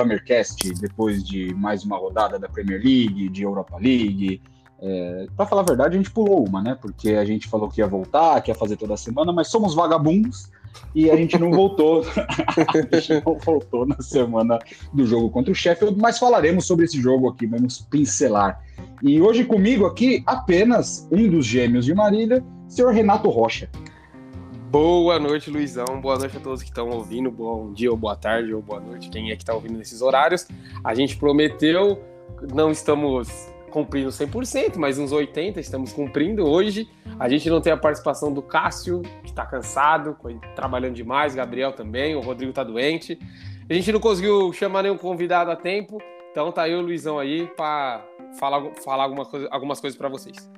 Hammercast, depois de mais uma rodada da Premier League, de Europa League. É, para falar a verdade, a gente pulou uma, né? Porque a gente falou que ia voltar, que ia fazer toda semana, mas somos vagabundos e a gente não voltou. a gente não voltou na semana do jogo contra o Sheffield, mas falaremos sobre esse jogo aqui, vamos pincelar. E hoje comigo aqui apenas um dos gêmeos de Marília, senhor Renato Rocha. Boa noite, Luizão. Boa noite a todos que estão ouvindo. Bom dia, ou boa tarde, ou boa noite. Quem é que está ouvindo nesses horários? A gente prometeu, não estamos cumprindo 100%, mas uns 80% estamos cumprindo. Hoje a gente não tem a participação do Cássio, que está cansado, trabalhando demais, Gabriel também, o Rodrigo está doente. A gente não conseguiu chamar nenhum convidado a tempo, então tá aí o Luizão aí para falar, falar alguma coisa, algumas coisas para vocês.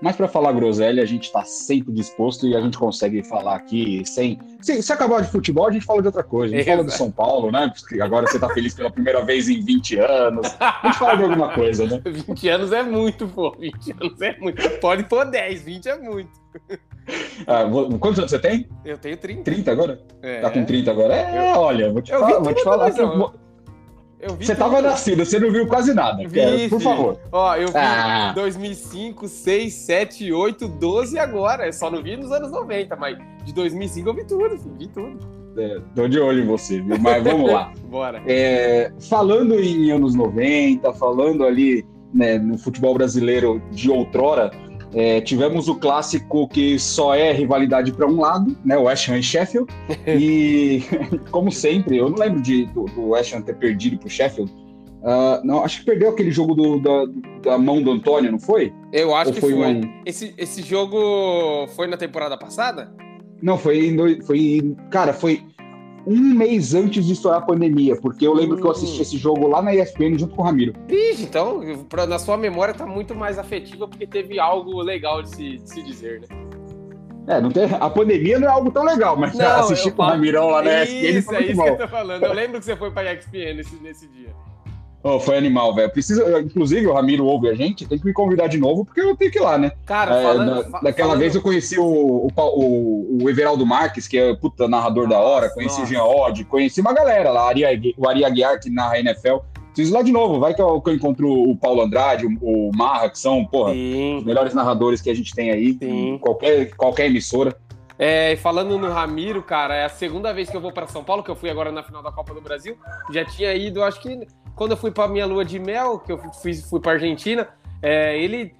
Mas para falar groselha, a gente está sempre disposto e a gente consegue falar aqui sem. Se, se, acabar de futebol, a gente fala de outra coisa. A gente fala do São Paulo, né? Porque agora você está feliz pela primeira vez em 20 anos. A gente fala de alguma coisa, né? 20 anos é muito, pô. 20 anos é muito. Pode pôr 10, 20 é muito. Ah, quantos anos você tem? Eu tenho 30. 30 agora? É. Tá com 30 agora? É, eu... olha, vou te, falar, vou te falar. Que, você estava nascido, você não viu quase nada. Vi, por favor. Ó, eu vi ah. 2005, 6, 7, 8, 12 agora. Eu só não vi nos anos 90, mas de 2005 eu vi tudo, filho, vi tudo. É, tô de olho em você, mas vamos lá. Bora. É, falando em anos 90, falando ali né, no futebol brasileiro de outrora, é, tivemos o clássico que só é rivalidade para um lado, né? O West Ham e Sheffield. e, como sempre, eu não lembro de, do, do West Ham ter perdido para o Sheffield. Uh, não, acho que perdeu aquele jogo do, da, da, mão do Antônio, não foi? Eu acho Ou que foi. foi. Um... Esse, esse jogo foi na temporada passada? Não, foi em. Foi, cara, foi um mês antes de estourar a pandemia, porque eu lembro hum. que eu assisti esse jogo lá na ESPN junto com o Ramiro. Vixe, então, pra, na sua memória tá muito mais afetiva porque teve algo legal de se, de se dizer, né? É, não tem, a pandemia não é algo tão legal, mas não, assistir com o Ramirão lá na ESPN foi é isso bom. que eu tô falando. Eu lembro que você foi pra ESPN nesse, nesse dia. Oh, foi animal, velho. Precisa, inclusive, o Ramiro ouve a gente, tem que me convidar de novo, porque eu tenho que ir lá, né? Cara, é, falando, na, daquela falando... vez eu conheci o, o, o, Everaldo Marques, que é puta narrador nossa, da hora, conheci nossa. o Jean Odd, conheci uma galera lá, o Ari Aguiar, que narra NFL. Preciso ir lá de novo, vai que eu, que eu encontro o Paulo Andrade, o, o Marra, que são, porra, Sim. os melhores narradores que a gente tem aí, em qualquer, qualquer emissora. É, falando no Ramiro, cara, é a segunda vez que eu vou para São Paulo, que eu fui agora na final da Copa do Brasil. Já tinha ido, acho que quando eu fui para minha lua de mel, que eu fui, fui para Argentina, é, ele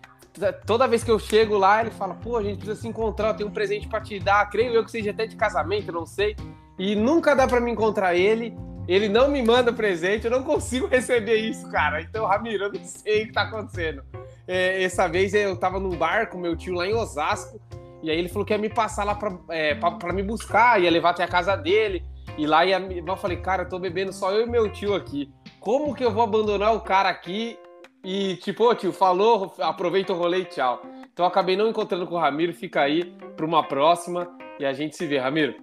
toda vez que eu chego lá, ele fala: pô, a gente precisa se encontrar, eu tenho um presente para te dar, creio eu que seja até de casamento, não sei. E nunca dá para me encontrar ele. Ele não me manda presente, eu não consigo receber isso, cara. Então, Ramiro, eu não sei o que tá acontecendo. É, essa vez eu tava num bar com meu tio lá em Osasco, e aí ele falou que ia me passar lá pra, é, pra, pra me buscar, ia levar até a casa dele. E lá ia, eu falei, cara, eu tô bebendo só eu e meu tio aqui como que eu vou abandonar o cara aqui e, tipo, ô tio, falou, aproveita o rolê e tchau. Então eu acabei não encontrando com o Ramiro, fica aí para uma próxima e a gente se vê, Ramiro.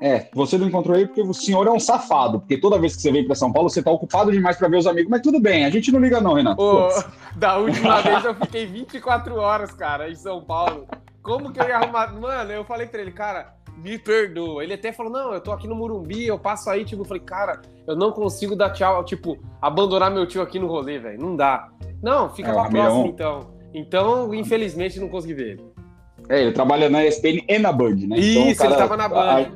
É, você não encontrou aí porque o senhor é um safado, porque toda vez que você vem para São Paulo, você tá ocupado demais para ver os amigos, mas tudo bem, a gente não liga não, Renato. Ô, da última vez eu fiquei 24 horas, cara, em São Paulo. Como que eu ia arrumar? Mano, eu falei para ele, cara, me perdoa. Ele até falou: não, eu tô aqui no Murumbi, eu passo aí, tipo, eu falei, cara, eu não consigo dar tchau, tipo, abandonar meu tio aqui no rolê, velho. Não dá. Não, fica é, pra próxima, então. Então, infelizmente, não consegui ver ele. É, ele trabalha na ESPN e na Band, né? Então, Isso, cara, ele tava na Band.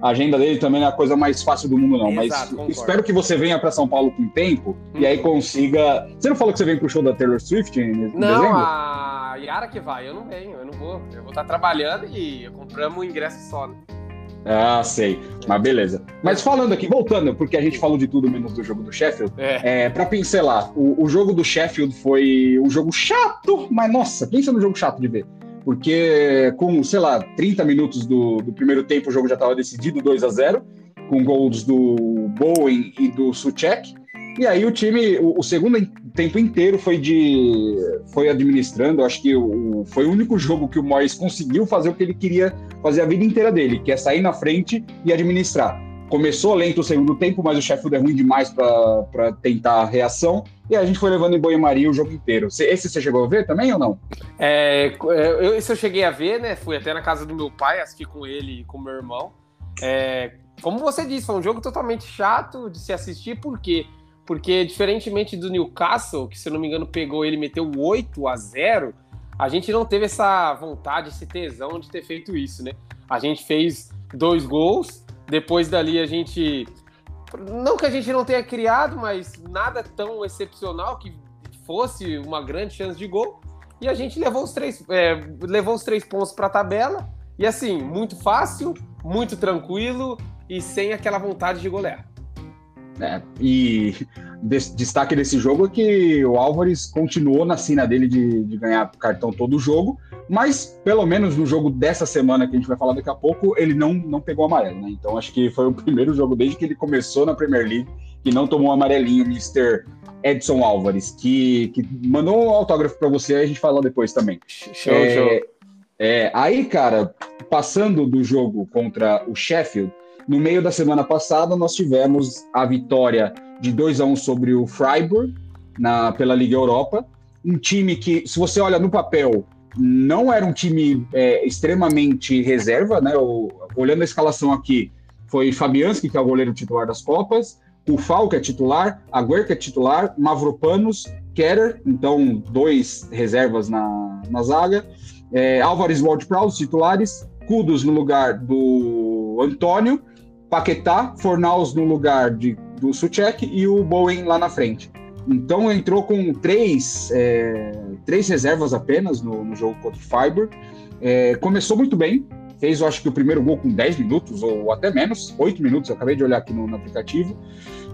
A, agenda dele também não é a coisa mais fácil do mundo, não. Exato, mas concordo. espero que você venha para São Paulo com tempo hum. e aí uhum. consiga. Você não falou que você vem pro show da Taylor Swift em, em não, dezembro? a Yara que vai, eu não venho, eu não vou. Eu vou estar trabalhando e compramos o ingresso só, né? Ah, sei. Mas beleza. Mas falando aqui, voltando, porque a gente falou de tudo menos do jogo do Sheffield, é. é para pincelar, o, o, jogo do Sheffield foi um jogo chato, mas nossa, pensa no jogo chato de ver. Porque com, sei lá, 30 minutos do, do primeiro tempo o jogo já estava decidido 2 a 0 com gols do Bowen e do Suchek. E aí o time, o, o, segundo tempo inteiro foi de foi administrando. Acho que o, foi o único jogo que o Moyes conseguiu fazer o que ele queria fazer a vida inteira dele, que é sair na frente e administrar. começou lento o segundo tempo, mas o Sheffield é ruim demais para tentar a reação. E a gente foi levando em banho-maria o jogo inteiro. Esse você chegou a ver também ou não? É, eu, esse eu cheguei a ver, né? Fui até na casa do meu pai, assisti com ele e com meu irmão. É, como você disse, foi um jogo totalmente chato de se assistir, por quê? Porque, diferentemente do Newcastle, que se eu não me engano pegou ele e meteu 8 a 0 a gente não teve essa vontade, esse tesão de ter feito isso, né? A gente fez dois gols, depois dali a gente. Não que a gente não tenha criado, mas nada tão excepcional que fosse uma grande chance de gol. E a gente levou os três, é, levou os três pontos para a tabela. E assim, muito fácil, muito tranquilo e sem aquela vontade de golear. É, e destaque desse jogo é que o Álvares continuou na cena dele de, de, ganhar cartão todo o jogo, mas pelo menos no jogo dessa semana que a gente vai falar daqui a pouco, ele não, não pegou amarelo, né? Então acho que foi o primeiro jogo desde que ele começou na Premier League que não tomou um amarelinho, Mr. Edson Álvares, que, que mandou um autógrafo para você, aí a gente fala depois também. Show, é, show. É, aí, cara, passando do jogo contra o Sheffield, no meio da semana passada, nós tivemos a vitória de 2 a 1 sobre o Freiburg na, pela Liga Europa. Um time que, se você olha no papel, não era um time é, extremamente reserva, né? O, olhando a escalação aqui, foi Fabianski, que é o goleiro titular das Copas, o Fal, que é titular, Agüer, que é titular, Mavropanos, Kerer, então dois reservas na, na zaga, é, Álvares Ward-Prowse, titulares, Kudos no lugar do Antônio, Paquetá, Fornaus no lugar de, do Suchek e o Bowen lá na frente. Então entrou com três, é, três reservas apenas no, no jogo contra o Fiber. É, começou muito bem, fez eu acho que o primeiro gol com 10 minutos ou até menos, 8 minutos, eu acabei de olhar aqui no, no aplicativo.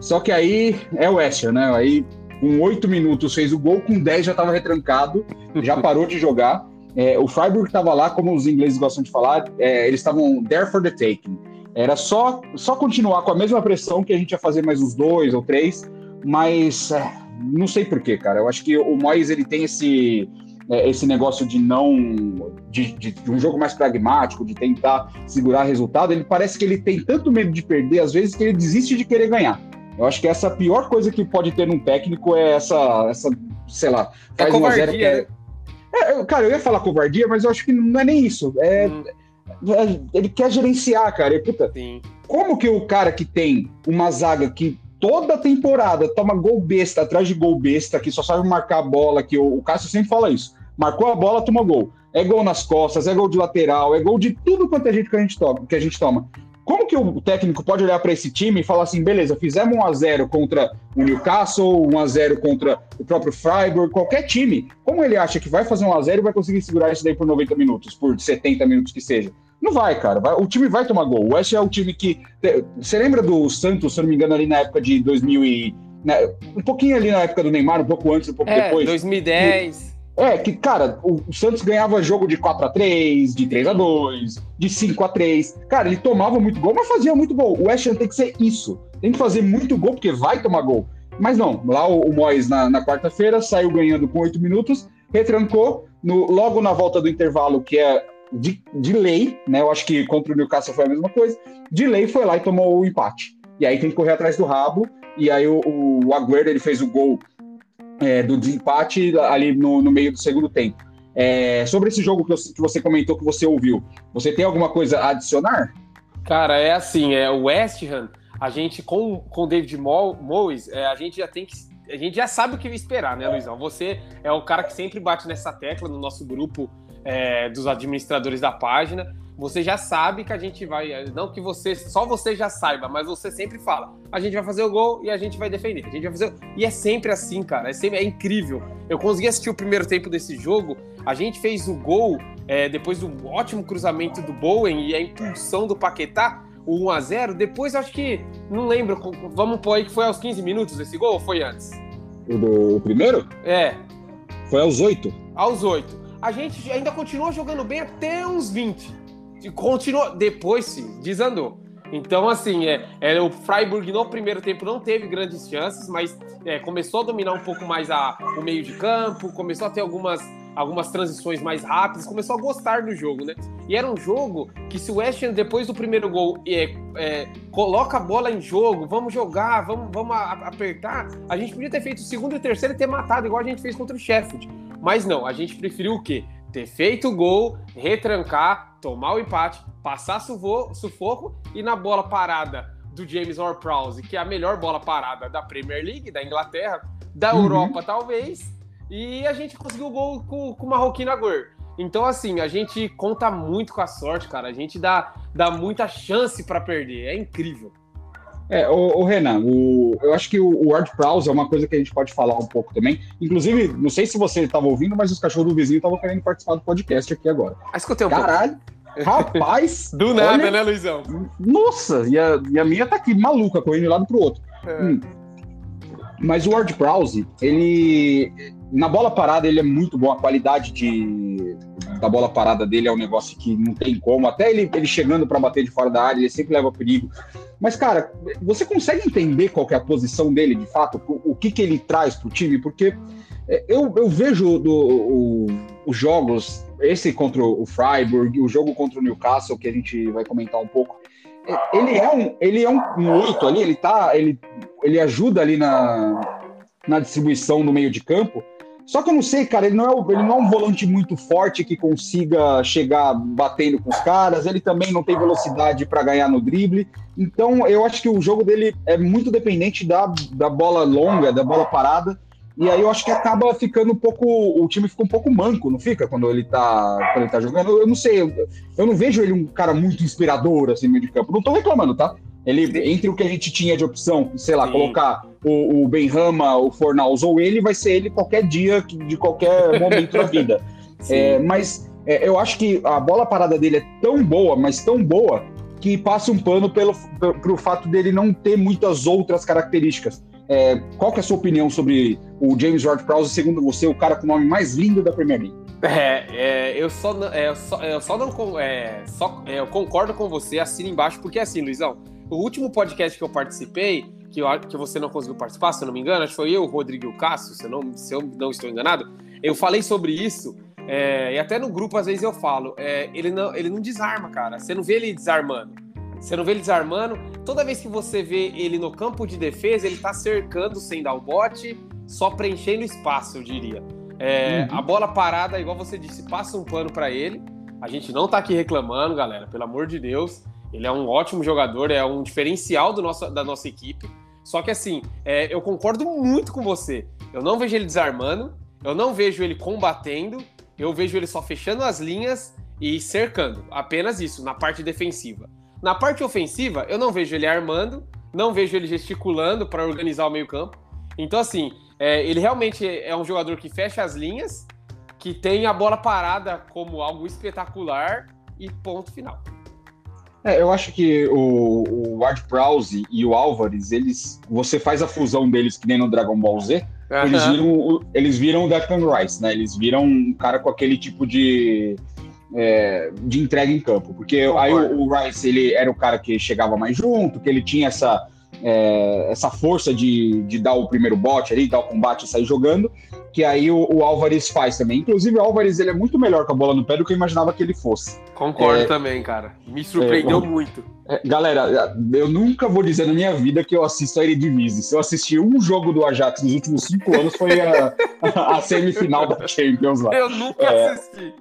Só que aí é o West né? Aí com 8 minutos fez o gol, com 10 já estava retrancado, já parou de jogar. É, o Freiburg estava lá, como os ingleses gostam de falar, é, eles estavam there for the taking. Era só, só continuar com a mesma pressão que a gente ia fazer mais uns dois ou três, mas é, não sei porquê, cara. Eu acho que o Moyes ele tem esse, é, esse negócio de não. De, de, de, um jogo mais pragmático, de tentar segurar resultado. Ele parece que ele tem tanto medo de perder, às vezes, que ele desiste de querer ganhar. Eu acho que essa pior coisa que pode ter num técnico é essa, essa sei lá, é faz é uma zero que é, é, Cara, eu ia falar covardia, mas eu acho que não é nem isso. É. Hum ele quer gerenciar, cara. E, puta, Sim. como que o cara que tem uma zaga que toda temporada toma gol besta atrás de gol besta, que só sabe marcar a bola, que o, o Cássio sempre fala isso. Marcou a bola, toma gol. É gol nas costas, é gol de lateral, é gol de tudo quanto é gente que a gente toma. Que a gente toma. Como que o técnico pode olhar para esse time e falar assim, beleza, fizemos 1 a 0 contra o Newcastle, 1 a 0 contra o próprio Freiburg, qualquer time. Como ele acha que vai fazer 1 a 0 e vai conseguir segurar isso daí por 90 minutos, por 70 minutos que seja? Não vai, cara. Vai, o time vai tomar gol. O West é o time que. Você lembra do Santos, se eu não me engano, ali na época de 2000 e. Né, um pouquinho ali na época do Neymar, um pouco antes, um pouco é, depois. 2010. é, que, cara, o, o Santos ganhava jogo de 4 a 3 de 3 a 2 de 5 a 3 Cara, ele tomava muito gol, mas fazia muito gol. O West Ham tem que ser isso. Tem que fazer muito gol, porque vai tomar gol. Mas não, lá o, o Moyes na, na quarta-feira saiu ganhando com 8 minutos, retrancou, no, logo na volta do intervalo, que é de, de lei, né? Eu acho que contra o Newcastle foi a mesma coisa. De lei foi lá e tomou o empate. E aí tem que correr atrás do rabo. E aí o, o Agüero ele fez o gol é, do desempate ali no, no meio do segundo tempo. É, sobre esse jogo que, eu, que, você comentou que você ouviu, você tem alguma coisa a adicionar? Cara, é assim, é o West Ham, a gente com com David Moyes, é, a gente já tem que a gente já sabe o que esperar, né, Luizão? Você é o cara que sempre bate nessa tecla no nosso grupo é, dos administradores da página, você já sabe que a gente vai. Não que você, só você já saiba, mas você sempre fala: a gente vai fazer o gol e a gente vai defender. A gente vai fazer. E é sempre assim, cara. É, sempre, é incrível. Eu consegui assistir o primeiro tempo desse jogo. A gente fez o gol é, depois do ótimo cruzamento do Bowen e a impulsão do Paquetá, o 1x0. Depois, acho que. Não lembro. Vamos pôr aí que foi aos 15 minutos esse gol ou foi antes? O do o primeiro? É. Foi aos 8. Aos 8 a gente ainda continuou jogando bem até uns 20. E continuou, depois sim, desandou. Então, assim, é, é, o Freiburg no primeiro tempo não teve grandes chances, mas é, começou a dominar um pouco mais a, o meio de campo, começou a ter algumas algumas transições mais rápidas, começou a gostar do jogo, né? E era um jogo que se o West Ham, depois do primeiro gol, é, é, coloca a bola em jogo, vamos jogar, vamos, vamos apertar, a gente podia ter feito o segundo e o terceiro e ter matado, igual a gente fez contra o Sheffield. Mas não, a gente preferiu o quê? Ter feito o gol, retrancar, tomar o empate, passar sufoco e na bola parada do James Ward-Prowse, que é a melhor bola parada da Premier League, da Inglaterra, da uhum. Europa talvez, e a gente conseguiu o gol com, com o Marroquino Agüero. Então, assim, a gente conta muito com a sorte, cara. A gente dá, dá muita chance para perder. É incrível. É, o, o Renan, o, eu acho que o, o Ward Prowse é uma coisa que a gente pode falar um pouco também. Inclusive, não sei se você estava ouvindo, mas os cachorros do vizinho estavam querendo participar do podcast aqui agora. Ah, escutei um Caralho, pouco. rapaz! do nada, olha, né, Luizão? Nossa, e a, e a minha tá aqui maluca, correndo de um lado pro outro. É. Hum. Mas o Ward Prowse, ele. Na bola parada, ele é muito bom. A qualidade de, da bola parada dele é um negócio que não tem como. Até ele, ele chegando para bater de fora da área, ele sempre leva perigo. Mas, cara, você consegue entender qual é a posição dele, de fato? O, que, que ele traz para o time? Porque é, eu, eu vejo do, o, os jogos, esse contra o Freiburg, o jogo contra o Newcastle, que a gente vai comentar um pouco. É, ele é um, ele é um, um 8 ali, ele tá, ele, ele ajuda ali na, na distribuição no meio de campo. Só que eu não sei, cara, ele não, é, ele não é um volante muito forte que consiga chegar batendo com os caras, ele também não tem velocidade para ganhar no drible. Então eu acho que o jogo dele é muito dependente da, da bola longa, da bola parada. E aí eu acho que acaba ficando um pouco. O time fica um pouco manco, não fica? Quando ele tá, quando ele tá jogando. Eu, eu não sei, eu, eu, não vejo ele um cara muito inspirador assim no meio de campo. Não tô reclamando, tá? Ele, entre o que a gente tinha de opção, sei lá, Sim. colocar o, o Benrama, o Fornals ou ele, vai ser ele qualquer dia, de qualquer momento da vida. É, mas é, eu acho que a bola parada dele é tão boa, mas tão boa, que passa um pano pelo, pelo fato dele não ter muitas outras características. É, qual que é a sua opinião sobre o James Ward-Prowse, segundo você, o cara com o nome mais lindo da Premier League? É, é eu só, é, só, eu só não é, só, é, eu concordo com você, assina embaixo, porque assim, Luizão, o último podcast que eu participei, que, eu, que você não conseguiu participar, se eu não me engano, acho que foi eu, o Rodrigo e o Cássio, se eu não, se eu não estou enganado, eu falei sobre isso, é, e até no grupo às vezes eu falo, é, ele, não, ele não desarma, cara, você não vê ele desarmando. Você não vê ele desarmando. Toda vez que você vê ele no campo de defesa, ele tá cercando sem dar o bote, só preenchendo espaço, eu diria. É, uhum. A bola parada, igual você disse, passa um pano para ele. A gente não tá aqui reclamando, galera, pelo amor de Deus. Ele é um ótimo jogador, é um diferencial do nosso, da nossa equipe. Só que assim, é, eu concordo muito com você. Eu não vejo ele desarmando, eu não vejo ele combatendo, eu vejo ele só fechando as linhas e cercando. Apenas isso, na parte defensiva. Na parte ofensiva, eu não vejo ele armando, não vejo ele gesticulando para organizar o meio-campo. Então, assim, é, ele realmente é um jogador que fecha as linhas, que tem a bola parada como algo espetacular e ponto final. É, eu acho que o, o Ward Prowse e o Álvares, eles, você faz a fusão deles que nem no Dragon Ball Z, eles viram, eles viram o Declan Rice, né? Eles viram um cara com aquele tipo de, é, de entrega em campo, porque aí o, o, Rice ele era o cara que chegava mais junto, que ele tinha essa é, essa força de, de dar o primeiro bote ali, dar o combate e sair jogando, que aí o, o, Álvares faz também. Inclusive, o Álvares ele é muito melhor com a bola no pé do que eu imaginava que ele fosse. Concordo é, também, cara. Me surpreendeu é, muito. É, galera, eu nunca vou dizer na minha vida que eu assisto a Eredivisie. Se eu assisti um jogo do Ajax nos últimos cinco anos, foi a, a semifinal da Champions lá. Eu nunca é, assisti.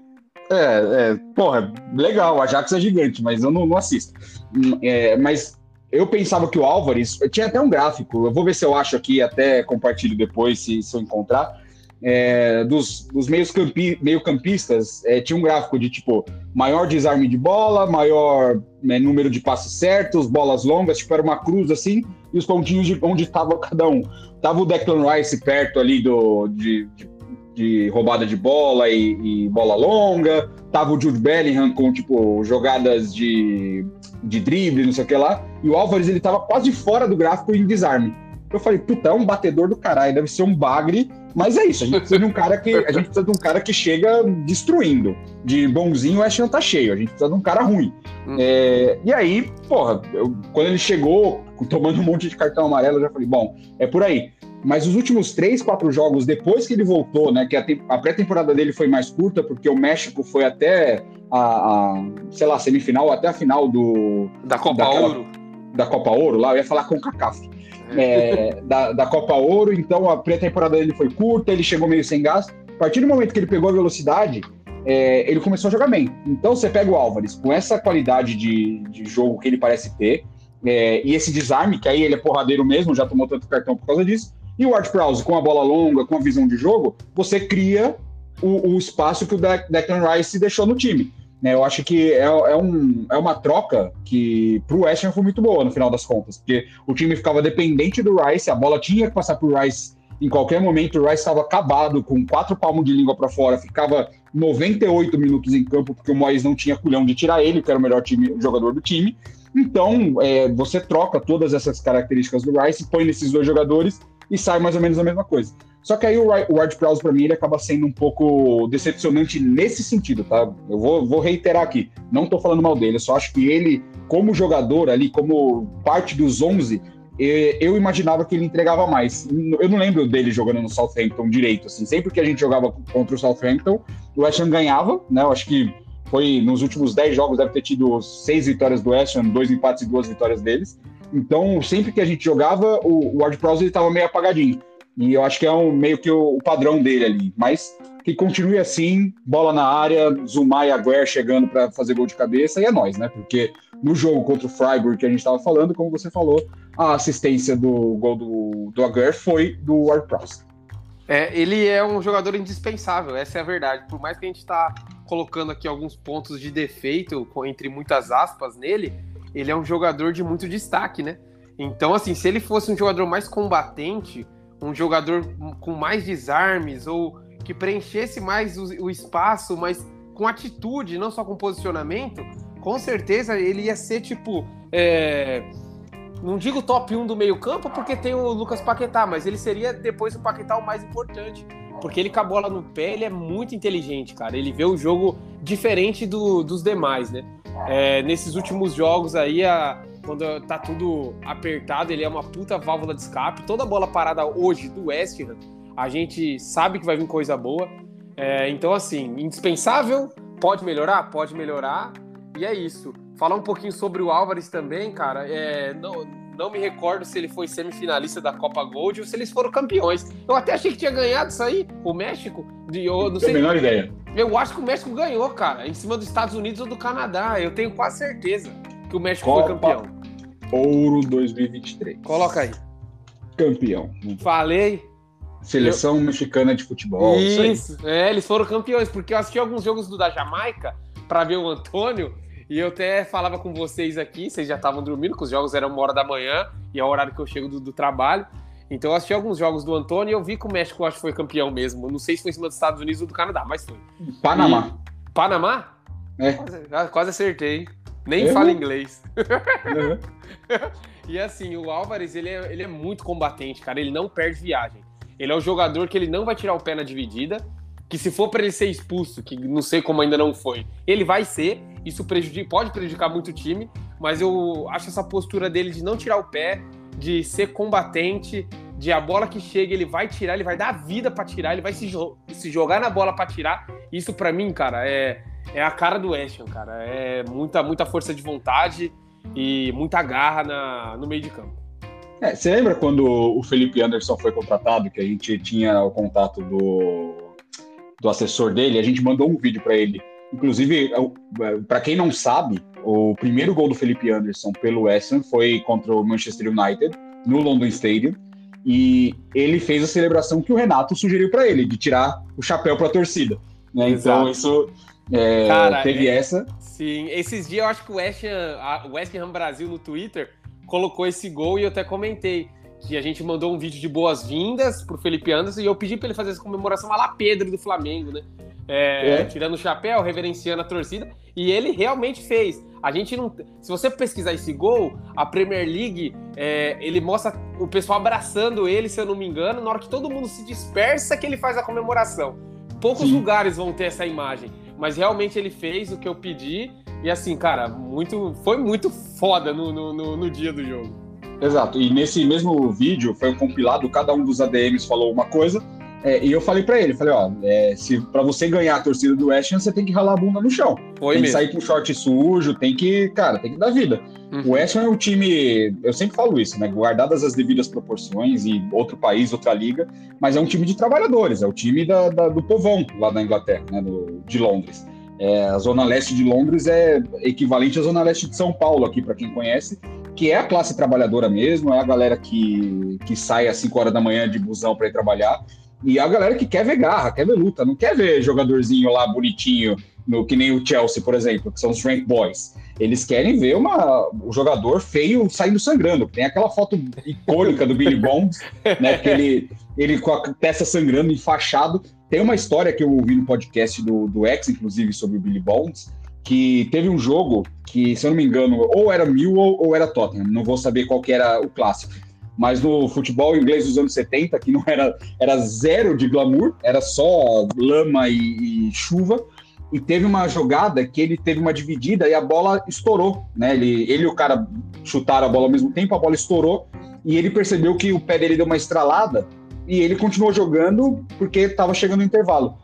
É, é, porra, legal, o Ajax é gigante, mas eu não, não assisto. Hum, é, mas eu pensava que o Álvares. Tinha até um gráfico, eu vou ver se eu acho aqui, até compartilho depois, se, se eu encontrar. É, dos, dos meios campi, meio campistas, é, tinha um gráfico de tipo maior desarme de bola, maior né, número de passes certos, bolas longas, tipo era uma cruz assim, e os pontinhos de onde estava cada um. Tava o Declan Rice perto ali do, de, de, de roubada de bola e, e, bola longa, tava o Jude Bellingham com tipo jogadas de de drible, não sei o que lá, e o Álvares ele tava quase fora do gráfico em desarme. Eu falei, puta, é um batedor do caralho, deve ser um bagre, mas é isso, a gente precisa de um cara que, a gente precisa de um cara que chega destruindo. De bonzinho, o West Ham tá cheio, a gente precisa de um cara ruim. Hum. É, e aí, porra, eu, quando ele chegou, tomando um monte de cartão amarelo, eu já falei, bom, é por aí. Mas os últimos três, quatro jogos depois que ele voltou, né? Que a, a pré-temporada dele foi mais curta, porque o México foi até a, a, sei lá, semifinal, até a final do. Da Copa daquela, Ouro. Da Copa Ouro, lá, eu ia falar com o CACAF. É. Da, da Copa Ouro, então a pré-temporada dele foi curta, ele chegou meio sem gás. A partir do momento que ele pegou a velocidade, é, ele começou a jogar bem. Então você pega o Álvares com essa qualidade de, de jogo que ele parece ter, é, e esse desarme, que aí ele é porradeiro mesmo, já tomou tanto cartão por causa disso, e o Ward Prowse com a bola longa, com a visão de jogo, você cria o, o espaço que o Declan Rice deixou no time. Né, eu acho que é, é, um, é uma troca que para o West Ham foi muito boa no final das contas, porque o time ficava dependente do Rice, a bola tinha que passar por Rice em qualquer momento, o Rice estava acabado, com quatro palmos de língua para fora, ficava 98 minutos em campo, porque o Moyes não tinha culhão de tirar ele, que era o melhor time, jogador do time. Então, é, você troca todas essas características do Rice, põe nesses dois jogadores e sai mais ou menos a mesma coisa. Só que aí o, o Ward Prowse, para mim, ele acaba sendo um pouco decepcionante nesse sentido, tá? Eu vou, vou reiterar aqui, não tô falando mal dele, eu só acho que ele, como jogador ali, como parte dos 11, eu imaginava que ele entregava mais. Eu não lembro dele jogando no Southampton direito, assim. Sempre que a gente jogava contra o Southampton, o West Ham ganhava, né? Eu acho que foi nos últimos 10 jogos deve ter tido seis vitórias do West Ham, dois empates e duas vitórias deles. Então, sempre que a gente jogava, o Ward Prowse estava meio apagadinho. E eu acho que é um, meio que o, o, padrão dele ali. Mas que continue assim, bola na área, Zumar e Aguer chegando para fazer gol de cabeça, e é nós, né? Porque no jogo contra o Freiburg que a gente estava falando, como você falou, a assistência do gol do, do Aguer foi do Ward Prowse. É, ele é um jogador indispensável, essa é a verdade. Por mais que a gente está colocando aqui alguns pontos de defeito, entre muitas aspas, nele, ele é um jogador de muito destaque, né? Então, assim, se ele fosse um jogador mais combatente, um jogador com mais desarmes ou que preenchesse mais o, o espaço, mas com atitude, não só com posicionamento, com certeza ele ia ser tipo. É... Não digo top 1 do meio-campo, porque tem o Lucas Paquetá, mas ele seria depois o Paquetá o mais importante. Porque ele com a bola no pé, ele é muito inteligente, cara. Ele vê o jogo diferente do, dos demais, né? É, nesses últimos jogos aí, a, quando tá tudo apertado, ele é uma puta válvula de escape. Toda bola parada hoje do West Ham, a gente sabe que vai vir coisa boa. É, então, assim, indispensável, pode melhorar? Pode melhorar. E é isso. Falar um pouquinho sobre o Álvares também, cara. É, não, não me recordo se ele foi semifinalista da Copa Gold ou se eles foram campeões. Eu até achei que tinha ganhado isso aí, o México. De, eu não sei. a menor ideia. Eu acho que o México ganhou, cara, em cima dos Estados Unidos ou do Canadá. Eu tenho quase certeza que o México Copa foi campeão. Ouro 2023. Coloca aí. Campeão. Falei. Seleção eu... mexicana de futebol. Isso, isso é, eles foram campeões, porque eu assisti alguns jogos do da Jamaica para ver o Antônio. E eu até falava com vocês aqui, vocês já estavam dormindo, que os jogos eram uma hora da manhã, e é o horário que eu chego do, do trabalho. Então eu assisti alguns jogos do Antônio e eu vi que o México acho que foi campeão mesmo. Não sei se foi em cima dos Estados Unidos ou do Canadá, mas foi. Panamá. E... Panamá? É. Quase, quase acertei. Nem uhum. fala inglês. Uhum. e assim, o Álvares, ele é, ele é muito combatente, cara. Ele não perde viagem. Ele é o jogador que ele não vai tirar o pé na dividida. Que se for para ele ser expulso, que não sei como ainda não foi, ele vai ser. Isso prejudica, pode prejudicar muito o time, mas eu acho essa postura dele de não tirar o pé, de ser combatente, de a bola que chega ele vai tirar, ele vai dar a vida para tirar, ele vai se, jo se jogar na bola para tirar. Isso para mim, cara, é é a cara do Ashton, cara. É muita, muita força de vontade e muita garra na, no meio de campo. É, você lembra quando o Felipe Anderson foi contratado, que a gente tinha o contato do, do assessor dele, a gente mandou um vídeo para ele. Inclusive, para quem não sabe, o primeiro gol do Felipe Anderson pelo West Ham foi contra o Manchester United, no London Stadium, e ele fez a celebração que o Renato sugeriu para ele, de tirar o chapéu para a torcida. Né? Então, isso é, Cara, teve é, essa. Sim, esses dias eu acho que o West Ham, o West Ham Brasil no Twitter colocou esse gol e eu até comentei que a gente mandou um vídeo de boas-vindas pro Felipe Anderson e eu pedi para ele fazer essa comemoração a lá Pedro do Flamengo, né? É, é. Tirando o chapéu, reverenciando a torcida, e ele realmente fez. A gente não. Se você pesquisar esse gol, a Premier League é, ele mostra o pessoal abraçando ele, se eu não me engano, na hora que todo mundo se dispersa que ele faz a comemoração. Poucos Sim. lugares vão ter essa imagem mas realmente ele fez o que eu pedi. E assim, cara, muito, foi muito foda no, no, no, no dia do jogo. Exato. E nesse mesmo vídeo foi um compilado, cada um dos ADMs falou uma coisa. É, e eu falei para ele, falei, ó, é, se para você ganhar a torcida do West Ham, você tem que ralar a bunda no chão. Foi tem mesmo. que sair com short sujo, tem que, cara, tem que dar vida. Uhum. O West Ham é um time, eu sempre falo isso, né, guardadas as devidas proporções e outro país, outra liga, mas é um time de trabalhadores, é o time da, da, do povão lá da Inglaterra, né, do, de Londres. É, a zona leste de Londres é equivalente à zona leste de São Paulo aqui para quem conhece, que é a classe trabalhadora mesmo, é a galera que, que sai às 5 horas da manhã de busão para ir trabalhar e a galera que quer ver garra, quer ver luta, não quer ver jogadorzinho lá bonitinho, no, que nem o Chelsea, por exemplo, que são os Rank Boys. Eles querem ver uma, um jogador feio saindo sangrando. Tem aquela foto icônica do Billy Bonds, né? Que ele, ele com a peça sangrando, enfaixado. Tem uma história que eu ouvi no podcast do, do X, inclusive, sobre o Billy Bonds, que teve um jogo que, se eu não me engano, ou era Millwall ou era Tottenham. Não vou saber qual que era o clássico mas no futebol inglês dos anos 70, que não era, era zero de glamour, era só lama e, e chuva, e teve uma jogada que ele teve uma dividida e a bola estourou, né? Ele, ele e o cara chutaram a bola ao mesmo tempo, a bola estourou e ele percebeu que o pé dele deu uma estralada e ele continuou jogando porque estava chegando o intervalo.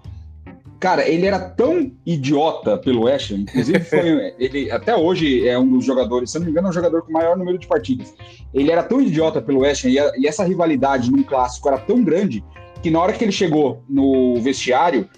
Cara, ele era tão idiota pelo West Ham, inclusive foi, ele até hoje é um dos jogadores, se não me engano, é um jogador com o maior número de partidas. Ele era tão idiota pelo West Ham e, a, e essa rivalidade num clássico era tão grande que na hora que ele chegou no vestiário,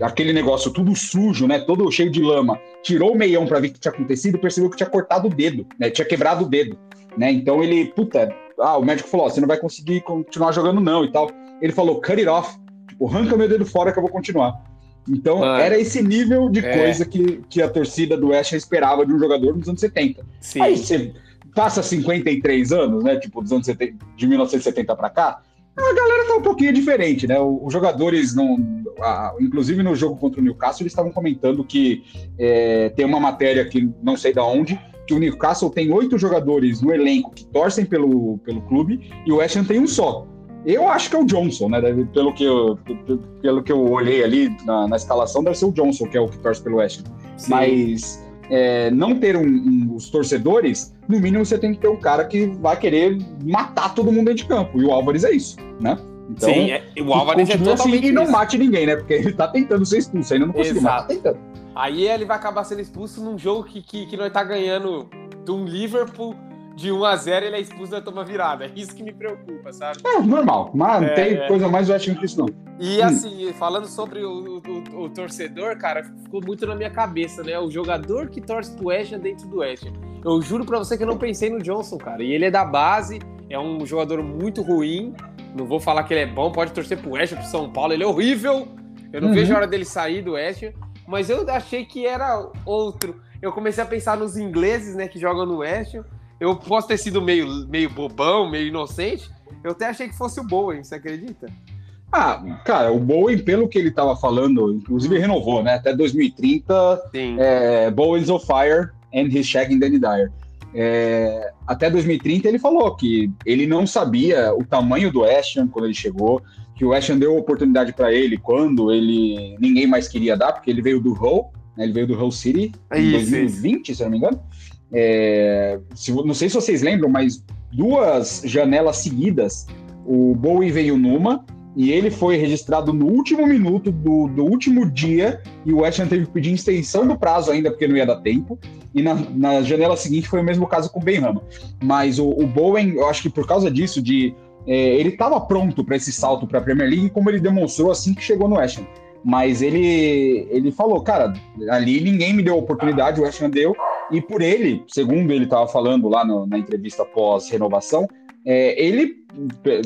aquele negócio tudo sujo, né, todo cheio de lama, tirou o meião para ver o que tinha acontecido e percebeu que tinha cortado o dedo, né, tinha quebrado o dedo, né? Então ele, puta, ah, o médico falou, você não vai conseguir continuar jogando não e tal. Ele falou, cut it off, tipo, arranca meu dedo fora que eu vou continuar. Então, Mano, era esse nível de é. coisa que, que a torcida do West esperava de um jogador nos anos 70. Sim. Aí você passa 53 anos, né? Tipo, dos anos 70, de 1970 para cá, a galera tá um pouquinho diferente, né? Os jogadores não. Inclusive no jogo contra o Newcastle, eles estavam comentando que é, tem uma matéria que não sei da onde, que o Newcastle tem oito jogadores no elenco que torcem pelo, pelo clube e o West Ham tem um só. Eu acho que é o Johnson, né? Pelo que eu, pelo que eu olhei ali na, na escalação, deve ser o Johnson, que é o que torce pelo West. Mas é, não ter um, um, os torcedores, no mínimo você tem que ter um cara que vai querer matar todo mundo dentro de campo. E o Álvares é isso, né? Então, Sim, é, o Álvares é totalmente assim e não mate ninguém, né? Porque ele tá tentando ser expulso, ainda não conseguiu, mas tá tentando. Aí ele vai acabar sendo expulso num jogo que, que, que nós tá ganhando de um Liverpool de 1 a 0 ele é expulso da toma virada. É isso que me preocupa, sabe? É normal, mas não é, tem é. coisa mais ótima que isso não. E hum. assim, falando sobre o, o, o, torcedor, cara, ficou muito na minha cabeça, né? O jogador que torce pro West dentro do West Eu juro pra você que eu não pensei no Johnson, cara. E ele é da base, é um jogador muito ruim. Não vou falar que ele é bom, pode torcer pro West pro São Paulo, ele é horrível. Eu não uhum. vejo a hora dele sair do West mas eu achei que era outro. Eu comecei a pensar nos ingleses, né, que jogam no West eu posso ter sido meio, meio bobão, meio inocente. Eu até achei que fosse o Bowen, você acredita? Ah, cara, o Bowen, pelo que ele estava falando, inclusive renovou, né? Até 2030, Sim. é, Bowen's on fire and he's shagging Danny Dyer. É, até 2030 ele falou que ele não sabia o tamanho do Ashton quando ele chegou, que o Ashton deu oportunidade para ele quando ele ninguém mais queria dar, porque ele veio do Hull, né, ele veio do Hull City em 2020, se não me engano. É, se, não sei se vocês lembram, mas duas janelas seguidas, o Bowie veio numa e ele foi registrado no último minuto do, do último dia e o West teve que pedir extensão do prazo ainda porque não ia dar tempo. E na, na janela seguinte foi o mesmo caso com o Benhama. Mas o, o Bowen, eu acho que por causa disso, de é, ele estava pronto para esse salto para a Premier League, como ele demonstrou assim que chegou no West. Mas ele, ele falou, cara, ali ninguém me deu oportunidade, o West deu, e por ele, segundo ele estava falando lá no, na entrevista pós-renovação, é, ele,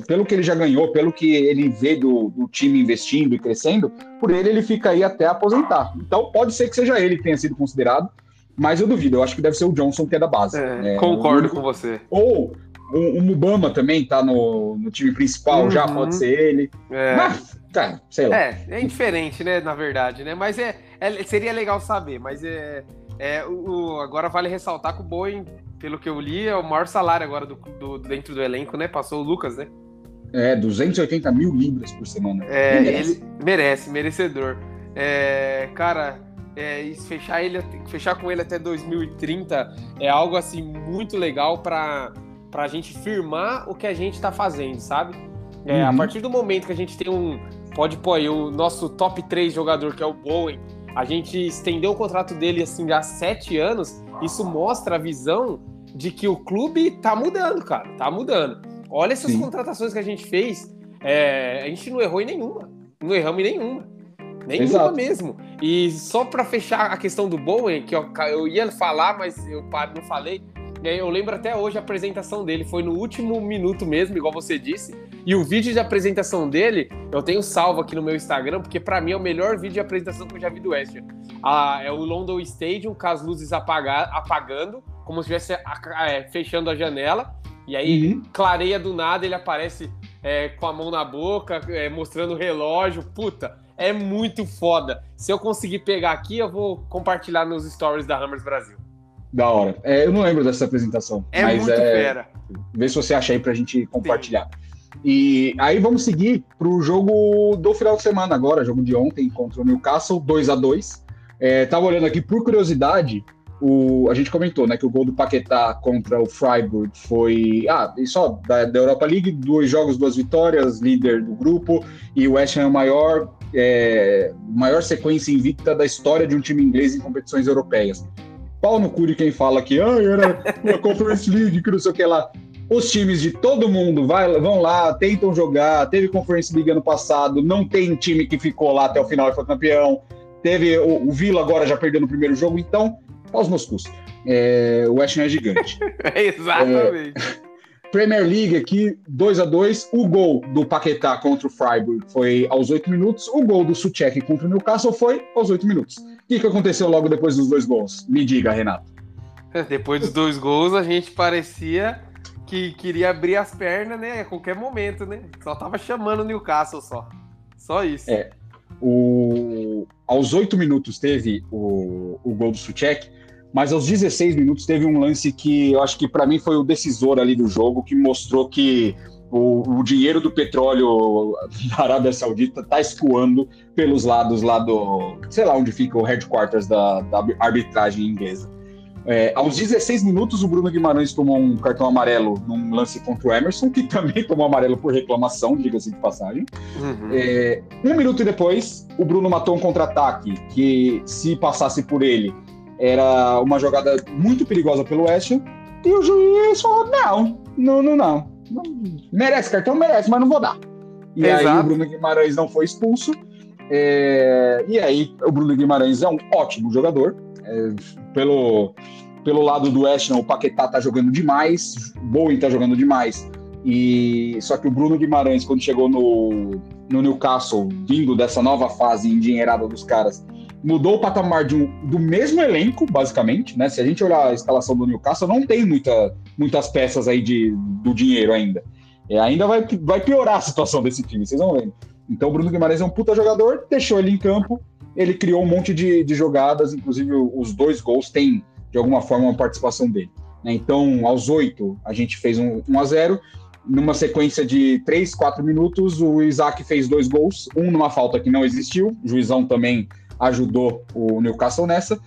pelo que ele já ganhou, pelo que ele vê do, do, time investindo e crescendo, por ele ele fica aí até aposentar. Então pode ser que seja ele que tenha sido considerado, mas eu duvido, eu acho que deve ser o Johnson que é da base. É, é, concordo com você. Ou o, o Mubama também tá no, no time principal, uhum. já pode ser ele. É. Mas, tá, sei lá. É, é indiferente, né, na verdade, né? Mas é, é seria legal saber, mas é é, o, agora vale ressaltar que o Boeing, pelo que eu li, é o maior salário agora do, do dentro do elenco, né? Passou o Lucas, né? É, 280 mil libras por semana. É, merece. ele merece, merecedor. É, cara, é, fechar, ele, fechar com ele até 2030 é algo assim muito legal para pra gente firmar o que a gente tá fazendo, sabe? É, uhum. A partir do momento que a gente tem um. Pode pôr aí, o nosso top 3 jogador, que é o Bowen, a gente estendeu o contrato dele assim há sete anos. Isso mostra a visão de que o clube tá mudando, cara. Tá mudando. Olha essas Sim. contratações que a gente fez. É, a gente não errou em nenhuma. Não erramos em nenhuma. Nenhuma Exato. mesmo. E só para fechar a questão do Bowen, que eu, eu ia falar, mas eu não falei. Eu lembro até hoje a apresentação dele, foi no último minuto mesmo, igual você disse. E o vídeo de apresentação dele, eu tenho salvo aqui no meu Instagram, porque para mim é o melhor vídeo de apresentação que eu já vi do West Ah, é o London Stadium com as luzes apagar, apagando, como se estivesse é, fechando a janela. E aí uhum. clareia do nada, ele aparece é, com a mão na boca, é, mostrando o relógio. Puta, é muito foda. Se eu conseguir pegar aqui, eu vou compartilhar nos stories da Hammers Brasil. Da hora. É, eu não lembro dessa apresentação. É mas muito é... fera. Vê se você acha aí pra gente compartilhar. Sim. E aí vamos seguir pro jogo do final de semana agora, jogo de ontem contra o Newcastle, 2 a 2 é, Tava olhando aqui por curiosidade, o, a gente comentou, né, que o gol do Paquetá contra o Freiburg foi, ah, e só da, da, Europa League, dois jogos, duas vitórias, líder do grupo, e o West Ham é o maior, é, maior sequência invicta da história de um time inglês em competições europeias. Pau no cu de quem fala que ah, era uma Conference League, que não sei o que lá. Os times de todo mundo vai, vão lá, tentam jogar. Teve Conference League ano passado, não tem time que ficou lá até o final e foi campeão. Teve o, o Vila agora já perdeu no primeiro jogo, então aos moscos. É, o West Ham é gigante. Exatamente. É, Premier League aqui, 2 a 2 O gol do Paquetá contra o Freiburg foi aos 8 minutos. O gol do Suchek contra o Newcastle foi aos 8 minutos. O que, que aconteceu logo depois dos dois gols? Me diga, Renato. Depois dos dois gols, a gente parecia que queria abrir as pernas, né? A qualquer momento, né? Só tava chamando o Newcastle só. Só isso. É. O... Aos 8 minutos teve o, o gol do Suchek. Mas aos 16 minutos teve um lance que eu acho que para mim foi o decisor ali do jogo, que mostrou que o, o, dinheiro do petróleo da Arábia Saudita está escoando pelos lados lá do, sei lá onde fica o headquarters da, da arbitragem inglesa. É, aos 16 minutos, o Bruno Guimarães tomou um cartão amarelo num lance contra o Emerson, que também tomou amarelo por reclamação, diga-se de passagem. Uhum. É, um minuto depois, o Bruno matou um contra-ataque que, se passasse por ele, era uma jogada muito perigosa pelo West e o juiz falou: não, não, não, não. Merece cartão, merece, mas não vou dar. E Exato. aí o Bruno Guimarães não foi expulso. É, e aí o Bruno Guimarães é um ótimo jogador. Pelo, pelo lado do West o Paquetá tá jogando demais, Bowen tá jogando demais. E só que o Bruno Guimarães, quando chegou no, no Newcastle, vindo dessa nova fase endinheirada dos caras, mudou o patamar de um, do mesmo elenco, basicamente, né? Se a gente olhar a escalação do Newcastle, não tem muita, muitas peças aí de, do dinheiro ainda. É, ainda vai, vai piorar a situação desse time, vocês vão ver. Então o Bruno Guimarães é um puta jogador, deixou ele em campo, ele criou um monte de, de jogadas, inclusive os dois gols têm, de alguma forma, uma participação dele. Né? Então, aos oito, a gente fez um, um a zero numa sequência de 3, 4 minutos, o Isaac fez dois gols, um numa falta que não existiu, o juizão também ajudou o Newcastle nessa.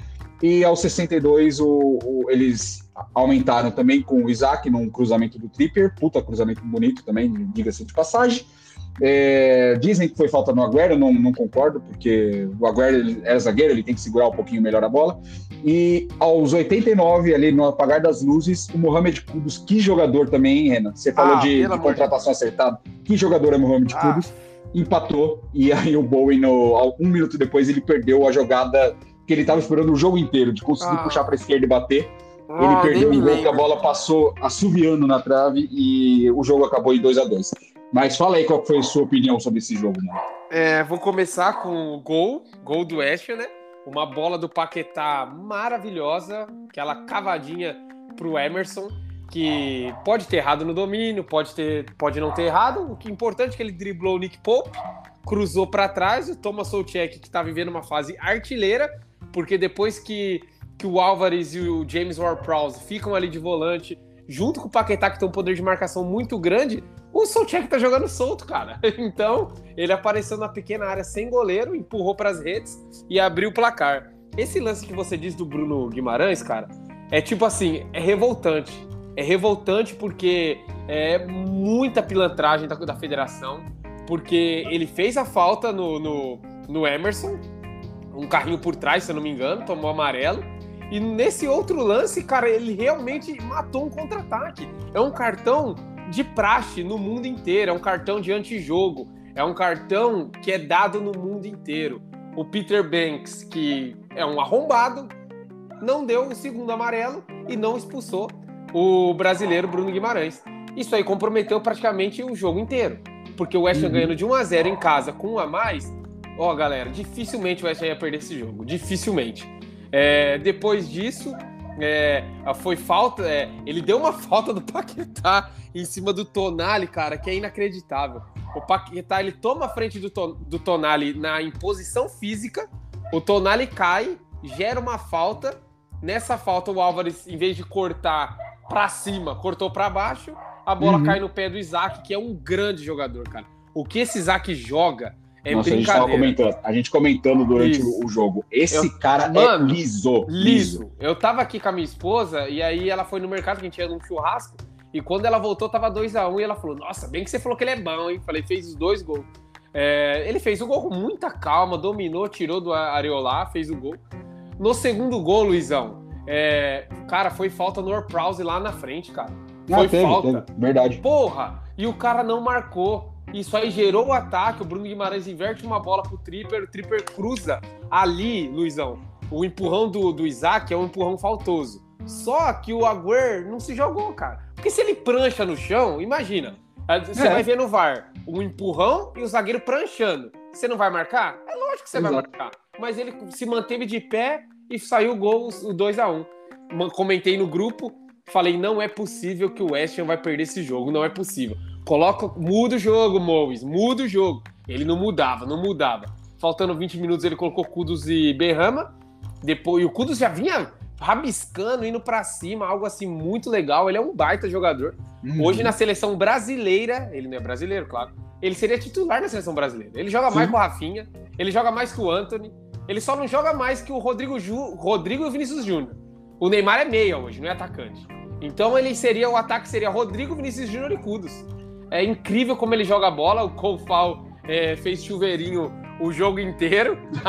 E aos 62, o, o, eles aumentaram também com o Isaac num cruzamento do Tripper, puta cruzamento bonito também, diga-se de passagem. É, dizem que foi falta no Aguero, eu não, não concordo, porque o Aguero é zagueiro, ele tem que segurar um pouquinho melhor a bola. E aos 89, ali no apagar das luzes, o Mohamed Kudus, que jogador também, hein, Renan? Você falou ah, de, de contratação acertada. Que jogador é Mohamed ah. Kudus? empatou, e aí o Bowen, no, um minuto depois, ele perdeu a jogada que ele estava esperando o jogo inteiro, de conseguir ah. puxar para a esquerda e bater. Ah, ele perdeu gol, que a bola passou assoviando na trave e o jogo acabou em 2 a 2 Mas fala aí qual foi a sua opinião sobre esse jogo, né? É, vou começar com o gol, gol do West, né? Uma bola do Paquetá maravilhosa, aquela cavadinha pro Emerson que pode ter errado no domínio, pode, ter, pode não ter errado. O que é importante é que ele driblou o Nick Pope, cruzou para trás, o Thomas Soucek, que está vivendo uma fase artilheira, porque depois que, que o Álvares e o James Ward-Prowse ficam ali de volante, junto com o Paquetá, que tem um poder de marcação muito grande, o Soucek tá jogando solto, cara. Então, ele apareceu na pequena área sem goleiro, empurrou para as redes e abriu o placar. Esse lance que você diz do Bruno Guimarães, cara, é tipo assim, é revoltante é revoltante porque é muita pilantragem da, da federação, porque ele fez a falta no, no, no Emerson, um carrinho por trás, se eu não me engano, tomou amarelo. E nesse outro lance, cara, ele realmente matou um contra-ataque. É um cartão de praxe no mundo inteiro, é um cartão de antijogo, é um cartão que é dado no mundo inteiro. O Peter Banks, que é um arrombado, não deu o segundo amarelo e não expulsou o brasileiro Bruno Guimarães. Isso aí comprometeu praticamente o jogo inteiro. Porque o West Ham uhum. ganhando de 1 a 0 em casa com um a mais, ó, galera, dificilmente o West Ham ia perder esse jogo. Dificilmente. É, depois disso, é, foi falta. É, ele deu uma falta do Paquetá em cima do Tonali, cara, que é inacreditável. O Paquetá ele toma a frente do, do Tonali na imposição física, o Tonali cai, gera uma falta. Nessa falta, o Álvares, em vez de cortar para cima, cortou para baixo, a bola uhum. cai no pé do Isaac, que é um grande jogador, cara. O que esse Isaac joga é Nossa, a gente tava comentando, a gente comentando durante o, o, jogo. Esse eu, cara é mano, é liso, liso. Eu tava aqui com a minha esposa e aí ela foi no mercado, que a gente ia num churrasco, e quando ela voltou, tava 2x1 um, e ela falou: Nossa, bem que você falou que ele é bom, hein? Falei, fez os dois gols. É, ele fez o gol com muita calma, dominou, tirou do Areolar, fez o gol. No segundo gol, Luizão, é, cara, foi falta no Orprause lá na frente, cara. Ah, foi teve, falta. Teve. Verdade. Porra! E o cara não marcou. Isso aí gerou o ataque. O Bruno Guimarães inverte uma bola pro Tripper. O Tripper cruza ali, Luizão. O empurrão do, do Isaac é um empurrão faltoso. Só que o Agüer não se jogou, cara. Porque se ele prancha no chão, imagina. Você é. vai ver no VAR um empurrão e o zagueiro pranchando. Você não vai marcar? É lógico que você Exato. vai marcar. Mas ele se manteve de pé e saiu o gol, o 2 a 1 Comentei no grupo, falei, não é possível que o West Ham vai perder esse jogo, não é possível. Coloca, muda o jogo, Mois, muda o jogo. Ele não mudava, não mudava. Faltando 20 minutos, ele colocou Kudos e Berrama. Depois, e o Kudos já vinha rabiscando, indo para cima, algo assim muito legal. Ele é um baita jogador. Uhum. Hoje na seleção brasileira, ele não é brasileiro, claro. Ele seria titular na seleção brasileira. Ele joga Sim. mais com o Rafinha, ele joga mais que o Anthony. Ele só não joga mais que o Rodrigo, Ju, Rodrigo e o Vinícius Júnior. O Neymar é meia hoje, não é atacante. Então ele seria, o ataque seria Rodrigo, Vinícius Júnior e Kudos. É incrível como ele joga a bola. O Koufal é, fez chuveirinho o jogo inteiro.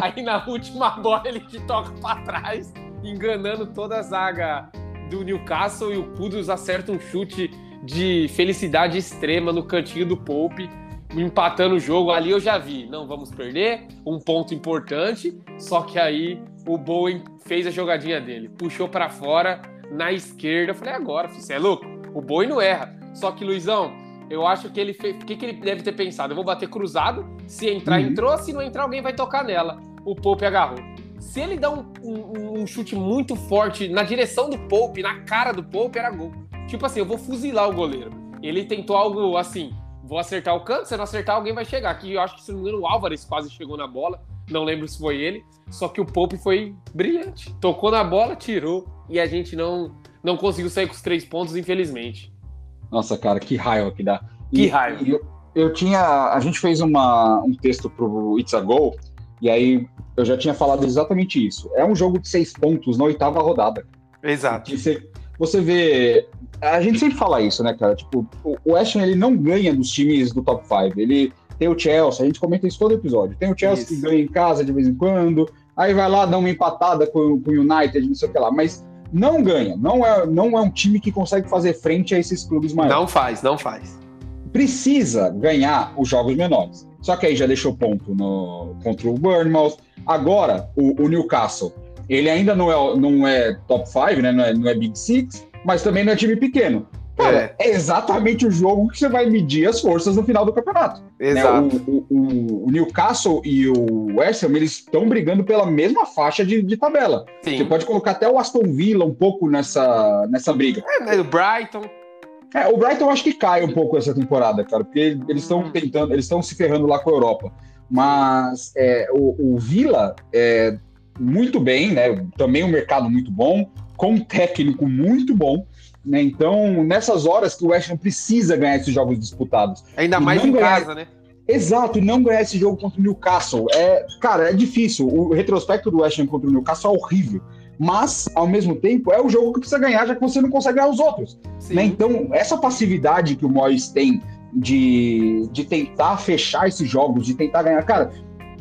Aí, aí, na última bola ele te toca para trás, enganando toda a zaga do Newcastle. E o Kudos acerta um chute de felicidade extrema no cantinho do Pope empatando o jogo. Ali eu já vi, não vamos perder, um ponto importante. Só que aí o Bowen fez a jogadinha dele, puxou para fora na esquerda. Eu falei, agora, você é louco? O Bowen não erra. Só que, Luizão, eu acho que ele fez. O que, que ele deve ter pensado? Eu vou bater cruzado, se entrar, uhum. entrou, se não entrar, alguém vai tocar nela. O Pope agarrou. Se ele dá um, um, um chute muito forte na direção do Pope, na cara do Pope, era gol. Tipo assim, eu vou fuzilar o goleiro. Ele tentou algo assim, vou acertar o canto, se não acertar, alguém vai chegar. Aqui eu acho que, se não me engano, o Álvares quase chegou na bola. Não lembro se foi ele. Só que o Pope foi brilhante. Tocou na bola, tirou. E a gente não, não conseguiu sair com os três pontos, infelizmente. Nossa, cara, que raiva que dá. Que e, raiva. eu, eu, tinha. A gente fez uma, um texto pro It's a Go. E aí eu já tinha falado exatamente isso. É um jogo de seis pontos na oitava rodada. Exato. Você, você vê a gente sempre fala isso, né, cara? Tipo, o Ham, ele não ganha dos times do top 5. Ele tem o Chelsea, a gente comenta isso todo episódio. Tem o Chelsea isso. que ganha em casa de vez em quando, aí vai lá dar uma empatada com, com o United, não sei o que lá. Mas não ganha. Não é, não é um time que consegue fazer frente a esses clubes maiores. Não faz, não faz. Precisa ganhar os jogos menores. Só que aí já deixou ponto no, contra o Bournemouth. Agora, o, o Newcastle, ele ainda não é, não é top 5, né? Não é, não é Big Six mas também não é time pequeno. Cara, é. é. exatamente o jogo que você vai medir as forças no final do campeonato. Exato. Né? O, o, o, Newcastle e o West Ham, eles estão brigando pela mesma faixa de, de, tabela. Sim. Você pode colocar até o Aston Villa um pouco nessa, nessa briga. É, o Brighton. É, o Brighton acho que cai um pouco essa temporada, cara, porque eles estão uhum. tentando, eles estão se ferrando lá com a Europa. Mas é, o, o Villa é muito bem, né? Também um mercado muito bom com um técnico muito bom. Né? Então, nessas horas que o West Ham precisa ganhar esses jogos disputados. Ainda mais em ganhar... casa, né? Exato, e não ganhar esse jogo contra o Newcastle. É, cara, é difícil. O retrospecto do West Ham contra o Newcastle é horrível. mas, ao mesmo tempo, é o jogo que precisa ganhar, já que você não consegue ganhar os outros. Né? Então, essa passividade que o Moyes tem de, de tentar fechar esses jogos, de tentar ganhar. Cara,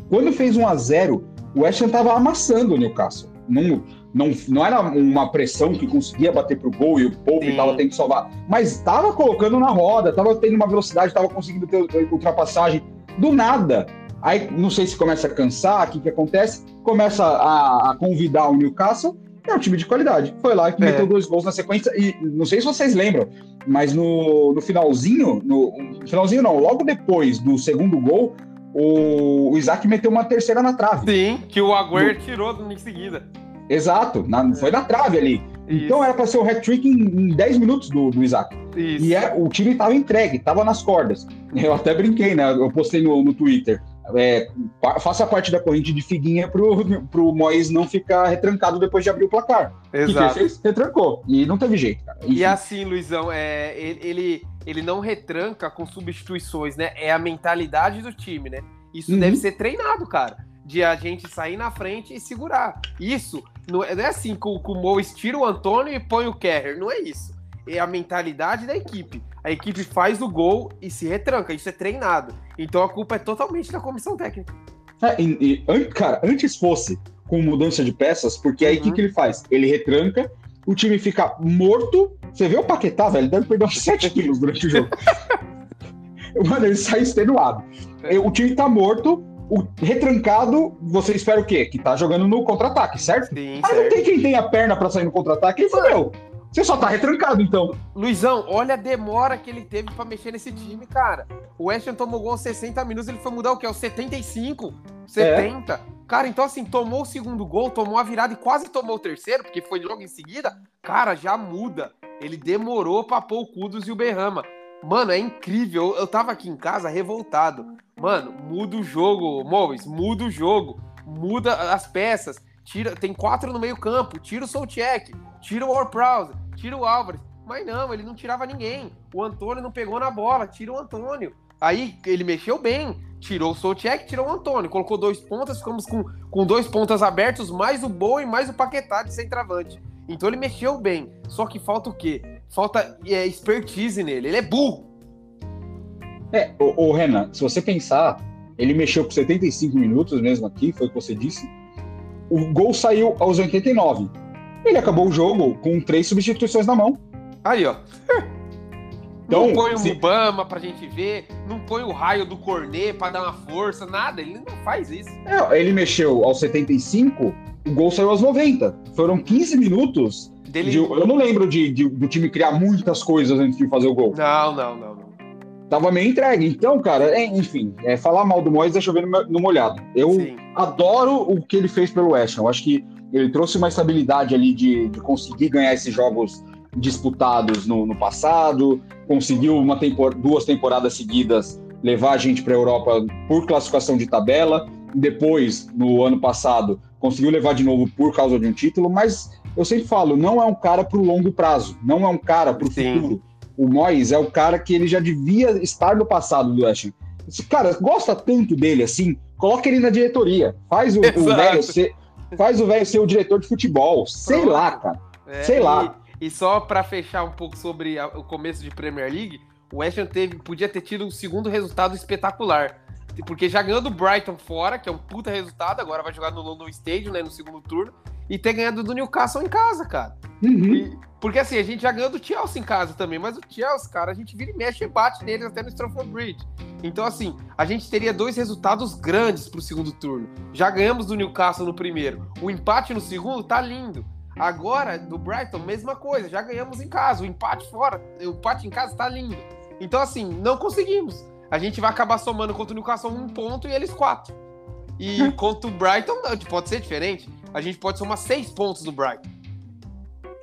quando fez 1 a 0 o West Ham tava amassando o Newcastle. Não, não, não era uma pressão que conseguia bater pro gol e o Pope estava tendo que salvar, mas estava colocando na roda, estava tendo uma velocidade, estava conseguindo ter ultrapassagem. Do nada, Aí não sei se começa a cansar, o que, que acontece, começa a, a convidar o Newcastle, é um time de qualidade. Foi lá que é. meteu dois gols na sequência. E não sei se vocês lembram, mas no, no finalzinho, no, no finalzinho não, logo depois do segundo gol, o, o, Isaac meteu uma terceira na trave. Sim, que o Agüero do... tirou em seguida. Exato, na, foi na trave ali. Isso. Então era para ser o hat-trick em, em 10 minutos do, do Isaac. Isso. E é, o time estava entregue, estava nas cordas. Eu até brinquei, né? Eu postei no, no Twitter é, faça parte da corrente de figuinha pro, pro Mois não ficar retrancado depois de abrir o placar. Exato. Que fez? Retrancou. E não teve jeito, cara. Enfim. E assim, Luizão, é, ele, ele não retranca com substituições, né? É a mentalidade do time, né? Isso uhum. deve ser treinado, cara. De a gente sair na frente e segurar. Isso não é, não é assim que o, que o Mois tira o Antônio e põe o Kerrer. Não é isso. É a mentalidade da equipe a equipe faz o gol e se retranca. Isso é treinado. Então a culpa é totalmente da comissão técnica. É, e, e, cara, antes fosse com mudança de peças, porque aí o uhum. que, que ele faz? Ele retranca, o time fica morto. Você vê o Paquetá, velho, deve perder uns 7 quilos durante o jogo. Mano, ele sai extenuado. É. O time tá morto, o retrancado, você espera o quê? Que tá jogando no contra-ataque, certo? Sim, ah, certo. não tem quem tem a perna para sair no contra-ataque, ele falou, você só tá retrancado, então. Luizão, olha a demora que ele teve para mexer nesse time, cara. O Ham tomou gol aos 60 minutos, ele foi mudar o quê? Aos 75, 70. É. Cara, então assim, tomou o segundo gol, tomou a virada e quase tomou o terceiro, porque foi logo em seguida. Cara, já muda. Ele demorou pra pôr o Kudos e o Berrama. Mano, é incrível. Eu tava aqui em casa revoltado. Mano, muda o jogo, Mois, muda o jogo. Muda as peças. Tira, tem quatro no meio campo. Tira o Solcheck, tira o Warprowse, tira o Álvares. Mas não, ele não tirava ninguém. O Antônio não pegou na bola, tira o Antônio. Aí ele mexeu bem, tirou o Solcheck, tirou o Antônio, colocou dois pontas, ficamos com, com dois pontas abertos, mais o Boa e mais o Paquetá de centroavante. Então ele mexeu bem. Só que falta o quê? Falta é, expertise nele. Ele é burro. É, o, o Renan, se você pensar, ele mexeu por 75 minutos mesmo aqui, foi o que você disse o gol saiu aos 89. Ele acabou o jogo com três substituições na mão. Aí, ó. Então, não põe o se... Mubama pra gente ver, não põe o raio do Cornet pra dar uma força, nada. Ele não faz isso. É, ele mexeu aos 75, o gol saiu aos 90. Foram 15 minutos. Dele... De, eu não lembro de, de, do time criar muitas coisas antes de fazer o gol. Não, não, não. não tava meio entregue. Então, cara, é, enfim, é, falar mal do Moyes é chover no, no molhado. Eu Sim. adoro o que ele fez pelo West Ham. Eu acho que ele trouxe uma estabilidade ali de, de conseguir ganhar esses jogos disputados no, no passado, conseguiu uma tempor duas temporadas seguidas levar a gente para a Europa por classificação de tabela. Depois, no ano passado, conseguiu levar de novo por causa de um título, mas eu sempre falo, não é um cara para o longo prazo, não é um cara para o futuro o Moyes é o cara que ele já devia estar no passado do West Ham. Esse cara gosta tanto dele assim, coloca ele na diretoria, faz o, o velho ser, faz o velho ser o diretor de futebol, sei Pronto. lá, cara, é, sei lá. E, e só para fechar um pouco sobre a, o começo de Premier League, o West Ham teve, podia ter tido um segundo resultado espetacular. Porque já ganhou do Brighton fora, que é um puta resultado, agora vai jogar no London Stadium, né, no segundo turno, e ter ganhado do Newcastle em casa, cara. Uhum. E, porque assim, a gente já ganhou do Chelsea em casa também, mas o Chelsea, cara, a gente vira e mexe e bate neles até no Stamford Bridge. Então, assim, a gente teria dois resultados grandes pro segundo turno. Já ganhamos do Newcastle no primeiro. O empate no segundo tá lindo. Agora, do Brighton, mesma coisa. Já ganhamos em casa. O empate fora, o empate em casa tá lindo. Então, assim, não conseguimos. A gente vai acabar somando contra o Newcastle um ponto e eles quatro. E contra o Brighton, pode ser diferente. A gente pode somar seis pontos do Brighton.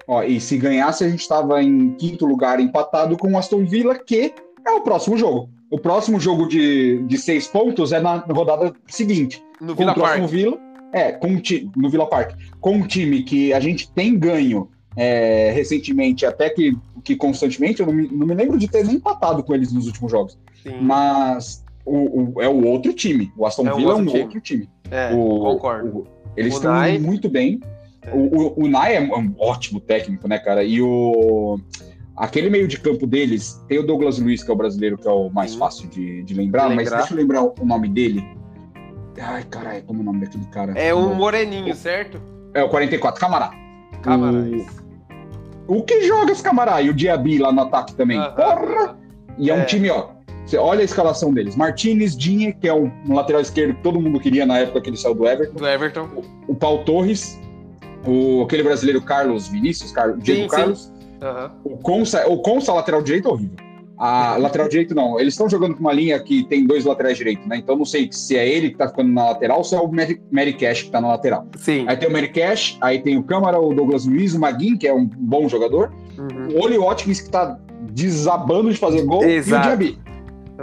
Ó, e se ganhasse, a gente estava em quinto lugar empatado com o Aston Villa, que é o próximo jogo. O próximo jogo de, de seis pontos é na rodada seguinte. No Villa Park. Villa, é, com, no Villa Park. Com um time que a gente tem ganho é, recentemente, até que, que constantemente, eu não me, não me, lembro de ter nem empatado com eles nos últimos jogos. Sim. Mas o, o, é o outro time. O Aston é Villa é um time. outro time. É, o, concordo. Eles estão muito bem. É. O, o, o Nai é um ótimo técnico, né, cara? E o. Aquele meio de campo deles, tem o Douglas Luiz, que é o brasileiro, que é o mais Sim. fácil de, de lembrar, de mas deixa eu lembrar o nome dele. Ai, caralho, como é o nome daquele cara? É um moreninho, certo? É o 44, Camará. Camará, o... o que joga esse Camará? E o Diaby lá no ataque também. Porra! E é, é um time, ó, você olha a escalação deles. Martinez, Dinhe, que é um, um, lateral esquerdo que todo mundo queria na época que ele saiu do Everton. Do Everton. O, o Paul Torres, o, aquele brasileiro Carlos Vinícius, Car, Diego sim, Carlos. Sim. Uhum. O Consa, o Consa, lateral direito, é horrível. A lateral direito não, eles estão jogando com uma linha que tem dois laterais direitos, né? Então não sei se é ele que tá ficando na lateral ou se é o Mary, Mary Cash que tá na lateral. Sim. Aí tem o Mary Cash, aí tem o Câmara, o Douglas Luiz, o Maguin, que é um bom jogador, uhum. o Oli Watkins, que tá desabando de fazer gol, Exato. e o Diaby.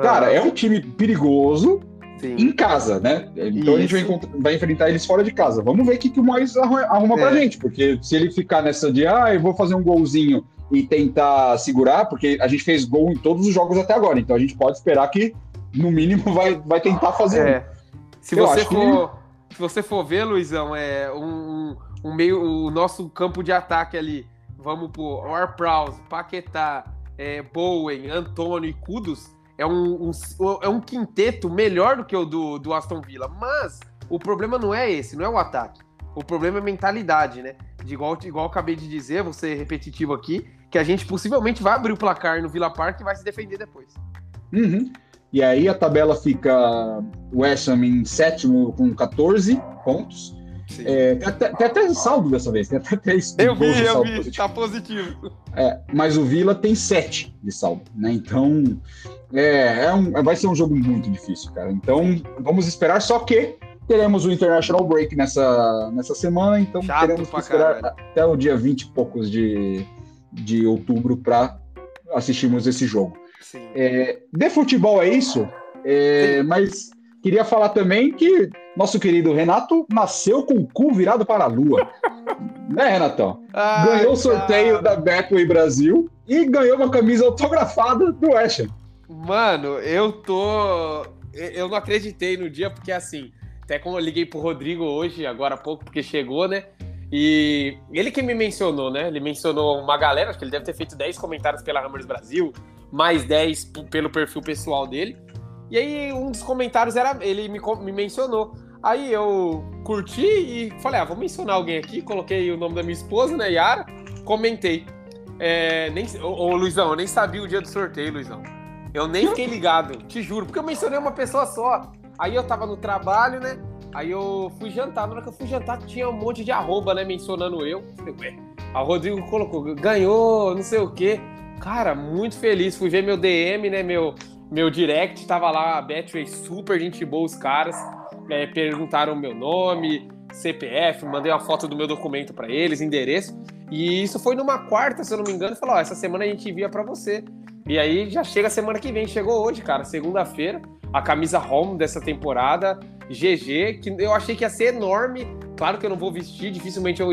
Cara, é um time perigoso Sim. em casa, né? Então Isso. a gente vai, vai, enfrentar eles fora de casa. Vamos ver o que, que o Mois arruma, é. pra gente, porque se ele ficar nessa de, ah, eu vou fazer um golzinho e tentar segurar, porque a gente fez gol em todos os jogos até agora, então a gente pode esperar que, no mínimo, vai, vai tentar fazer. É. Se, você for, que... se você for ver, Luizão, é um, um meio, o nosso campo de ataque ali, vamos por Orpraus, Paquetá, é, Bowen, Antônio e Kudos, é um, um, é um quinteto melhor do que o do, do Aston Villa. Mas o problema não é esse, não é o ataque. O problema é a mentalidade, né? De igual, igual eu acabei de dizer, vou ser repetitivo aqui, que a gente possivelmente vai abrir o placar no Villa Park e vai se defender depois. Uhum. E aí a tabela fica West Ham em sétimo com 14 pontos. É, tem, até, tem até saldo dessa vez, tem até 3 Eu vi, eu vi, positivo. tá positivo. É, mas o Vila tem 7 de saldo, né? Então é, é um, vai ser um jogo muito difícil, cara. Então vamos esperar, só que teremos o International Break nessa, nessa semana, então Chato teremos que esperar caralho. até o dia 20 e poucos de, de outubro para assistirmos esse jogo. É, de futebol é isso, é, mas queria falar também que nosso querido Renato nasceu com o cu virado para a lua. né, Renatão? Ai, ganhou o sorteio cara. da Betway Brasil e ganhou uma camisa autografada do West Mano, eu tô. Eu não acreditei no dia, porque assim, até como eu liguei pro Rodrigo hoje, agora há pouco, porque chegou, né? E ele que me mencionou, né? Ele mencionou uma galera, acho que ele deve ter feito 10 comentários pela Hammers Brasil, mais 10 pelo perfil pessoal dele. E aí, um dos comentários era. Ele me, me mencionou. Aí eu curti e falei, ah, vou mencionar alguém aqui. Coloquei o nome da minha esposa, né, Yara. Comentei. É, nem, ô, ô, Luizão, eu nem sabia o dia do sorteio, Luizão. Eu nem fiquei ligado, te juro, porque eu mencionei uma pessoa só. Aí eu tava no trabalho, né? Aí eu fui jantar. Na hora que eu fui jantar, tinha um monte de arroba, né? Mencionando eu. Falei, ué. A Rodrigo colocou, ganhou, não sei o quê. Cara, muito feliz. Fui ver meu DM, né? Meu, meu direct, tava lá a Betway, super gente boa, os caras. É, perguntaram meu nome, CPF, mandei uma foto do meu documento para eles, endereço. E isso foi numa quarta, se eu não me engano. Falou: ó, essa semana a gente envia para você. E aí já chega semana que vem. Chegou hoje, cara, segunda-feira. A camisa home dessa temporada, GG, que eu achei que ia ser enorme. Claro que eu não vou vestir, dificilmente eu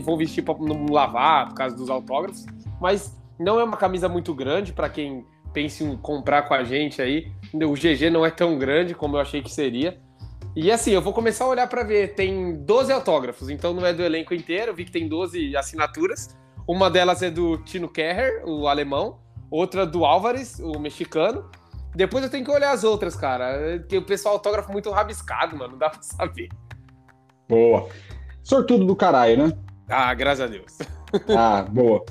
vou vestir para não lavar por causa dos autógrafos. Mas não é uma camisa muito grande para quem pense em comprar com a gente aí. O GG não é tão grande como eu achei que seria. E assim, eu vou começar a olhar para ver. Tem 12 autógrafos, então não é do elenco inteiro. Eu vi que tem 12 assinaturas. Uma delas é do Tino Kerrer, o alemão. Outra do Álvares, o mexicano. Depois eu tenho que olhar as outras, cara. Porque o pessoal autógrafo muito rabiscado, mano. Não dá pra saber. Boa. Sortudo do caralho, né? Ah, graças a Deus. Ah, boa.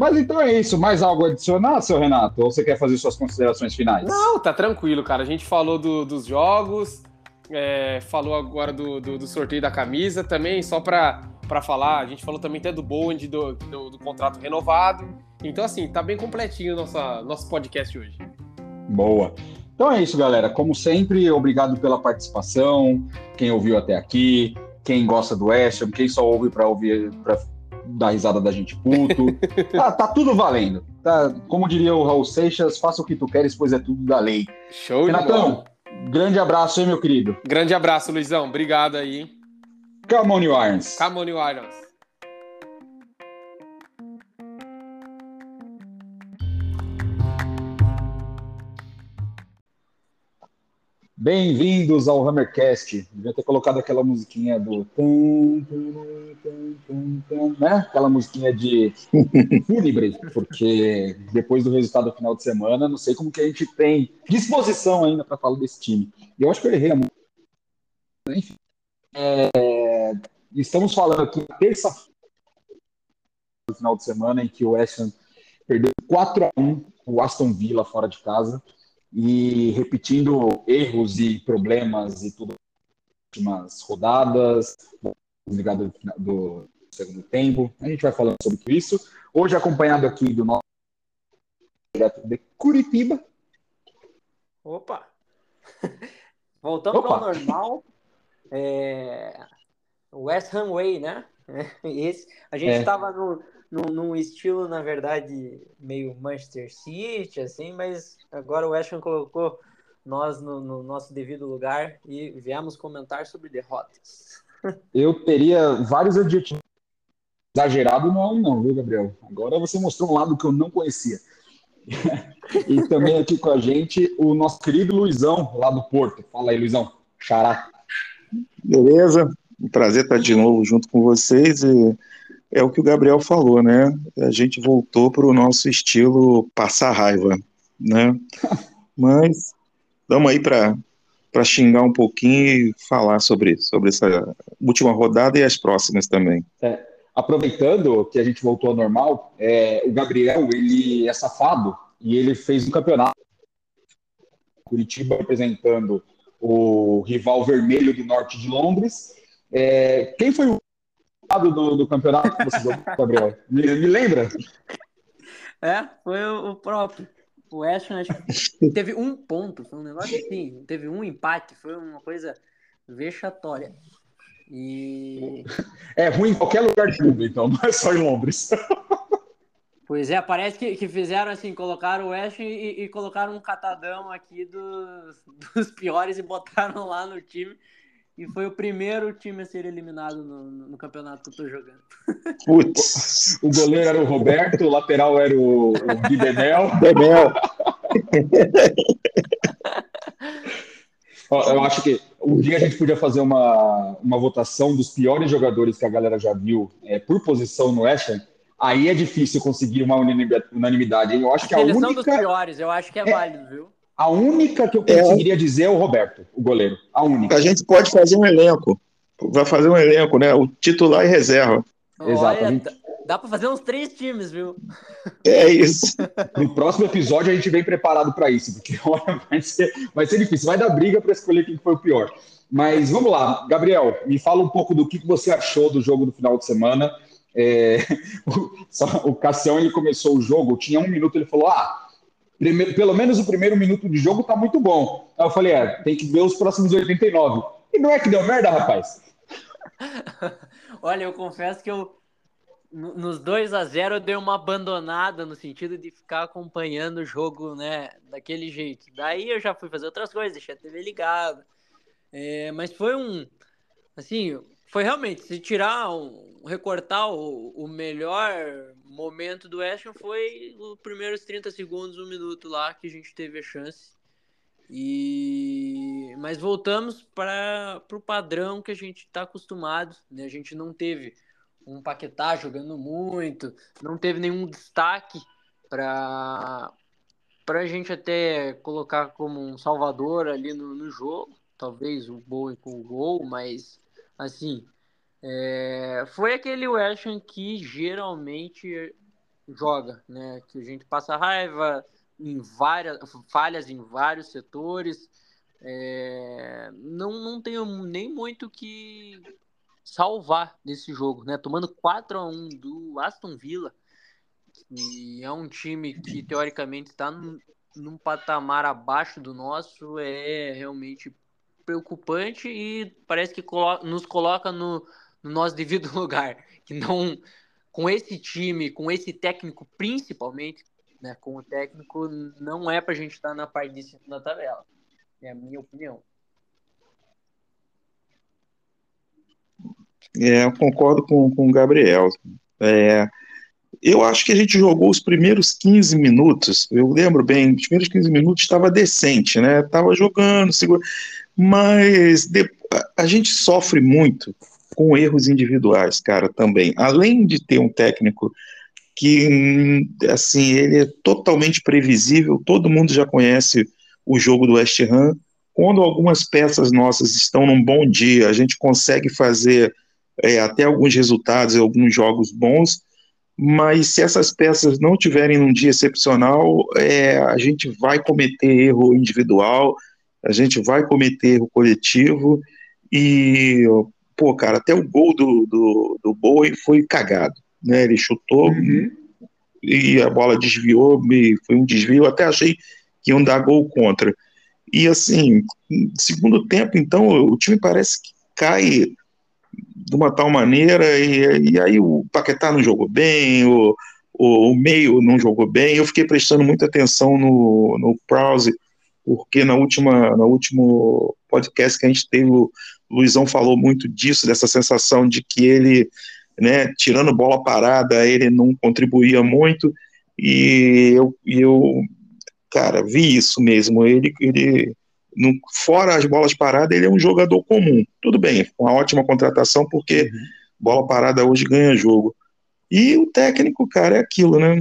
Mas então é isso. Mais algo a adicionar, seu Renato? Ou você quer fazer suas considerações finais? Não, tá tranquilo, cara. A gente falou do, dos jogos, é, falou agora do, do, do, sorteio da camisa também, só para falar. A gente falou também até do Bowen, do, do, do, contrato renovado. Então, assim, tá bem completinho o nosso, nosso podcast hoje. Boa. Então é isso, galera. Como sempre, obrigado pela participação. Quem ouviu até aqui, quem gosta do West quem só ouve para ouvir, para dar risada da gente puto. tá, tá, tudo valendo. Tá, como diria o Raul Seixas, faça o que tu queres, pois é tudo da lei. Show Renatão, de grande abraço, hein, meu querido? Grande abraço, Luizão. Obrigado aí? Come on, Irons. Come on, Irons. Bem-vindos ao Hammercast. Devia ter colocado aquela musiquinha do. Né? Aquela musiquinha de fúnebre, porque depois do resultado do final de semana, não sei como que a gente tem disposição ainda para falar desse time. Eu acho que eu errei a Enfim. É... Estamos falando aqui terça-feira do final de semana em que o West Ham perdeu 4 a 1 o Aston Villa fora de casa e repetindo erros e problemas e tudo últimas rodadas, ligado do segundo tempo. A gente vai falando sobre isso. Hoje acompanhado aqui do nosso direto de Curitiba. Opa! Voltando Opa. ao normal. É... West Ham Way, né? Esse, a gente estava é. no, num, num, estilo, na verdade, meio Manchester City, assim, mas agora o Ham colocou nós no, no nosso devido lugar e viemos comentar sobre derrotas. Eu teria vários adjetivos. Exagerado não é um não, viu, Gabriel? Agora você mostrou um lado que eu não conhecia. e também aqui com a gente o nosso querido Luizão, lá do Porto. Fala aí, Luizão. Xará. Beleza? Um prazer estar de novo junto com vocês e é o que o Gabriel falou, né? A gente voltou para o nosso estilo passar raiva, né? Mas vamos aí para para xingar um pouquinho e falar sobre, sobre essa última rodada e as próximas também. É, aproveitando que a gente voltou ao normal, é, o Gabriel ele é safado e ele fez um campeonato Curitiba representando o rival vermelho do norte de Londres. É, quem foi o do, do campeonato que você deu, Gabriel? Me, me, lembra? É, foi o, o próprio. O West teve um ponto, foi um negócio assim, teve um empate, foi uma coisa vexatória. E. É ruim em qualquer lugar do mundo, então, não é só em Londres. Pois é, parece que, que fizeram assim, colocaram o West e, e colocaram um catadão aqui dos, dos piores e botaram lá no time. E foi o primeiro time a ser eliminado no, no campeonato que eu tô jogando. Putz, o goleiro era o Roberto, o lateral era o, o Gui Benel. eu acho que um dia a gente podia fazer uma, uma votação dos piores jogadores que a galera já viu é, por posição no West Aí é difícil conseguir uma unanimidade. Eu acho a que a única... dos piores, eu acho que é, é válido, viu? A única que eu é. conseguiria é. dizer é o Roberto, o goleiro. A única. A gente pode fazer um elenco. Vai fazer um elenco, né? O titular e reserva. Exato. Olha, gente... Dá para fazer uns três times, viu? É isso. No próximo episódio a gente vem preparado para isso, porque olha, vai ser, vai ser difícil. Vai dar briga para escolher quem foi o pior. Mas vamos lá, Gabriel, me fala um pouco do que você achou do jogo do final de semana. É, o, o Cassião ele começou o jogo, tinha um minuto, ele falou: Ah, Primeiro, pelo menos o primeiro minuto de jogo tá muito bom. Aí eu falei, é, tem que ver os próximos 89. E não é que deu merda, rapaz? Olha, eu confesso que eu nos 2 a 0 eu dei uma abandonada no sentido de ficar acompanhando o jogo, né, daquele jeito. Daí eu já fui fazer outras coisas, deixei a TV ligada. É, mas foi um, assim, foi realmente, se tirar, um, recortar o, o melhor momento do Ham foi os primeiros 30 segundos, um minuto lá que a gente teve a chance. E mas voltamos para o padrão que a gente está acostumado, né? A gente não teve um Paquetá jogando muito, não teve nenhum destaque para para a gente até colocar como um salvador ali no, no jogo, talvez o Bowen com o gol, mas assim, é, foi aquele Ham que geralmente joga, né? Que a gente passa raiva em várias falhas em vários setores. É, não, não tenho nem muito que salvar desse jogo, né? Tomando 4 a 1 do Aston Villa, que é um time que teoricamente está num, num patamar abaixo do nosso, é realmente preocupante e parece que colo nos coloca no, no nosso devido lugar, que não com esse time, com esse técnico principalmente, né, com o técnico não é para a gente estar tá na parte de cima da tabela. É a minha opinião. É, eu concordo com, com o Gabriel. É, eu acho que a gente jogou os primeiros 15 minutos, eu lembro bem, os primeiros 15 minutos estava decente, né? Tava jogando, segura, mas de, a, gente sofre muito com erros individuais, cara, também. Além de ter um técnico que, assim, ele é totalmente previsível, todo mundo já conhece o jogo do West Ham. Quando algumas peças nossas estão num bom dia, a gente consegue fazer é, até alguns resultados, alguns jogos bons, mas se essas peças não tiverem num dia excepcional, é, a gente vai cometer erro individual, a gente vai cometer erro coletivo, e, pô, cara, até o gol do, do, do Bowie foi cagado, né, ele chutou uhum. e a bola desviou, foi um desvio, até achei que iam dar gol contra. E assim, segundo tempo, então, o time parece que cai de uma tal maneira, e, e aí o Paquetá não jogou bem, o, o, o, meio não jogou bem. Eu fiquei prestando muita atenção no, no Prowse, porque na última, no último podcast que a gente teve, o Luizão falou muito disso, dessa sensação de que ele, né, tirando bola parada, ele não contribuía muito, e eu, eu cara, vi isso mesmo. Ele, ele no, fora as bolas paradas, ele é um jogador comum. Tudo bem, uma ótima contratação, porque uhum. bola parada hoje ganha jogo. E o técnico, cara, é aquilo, né?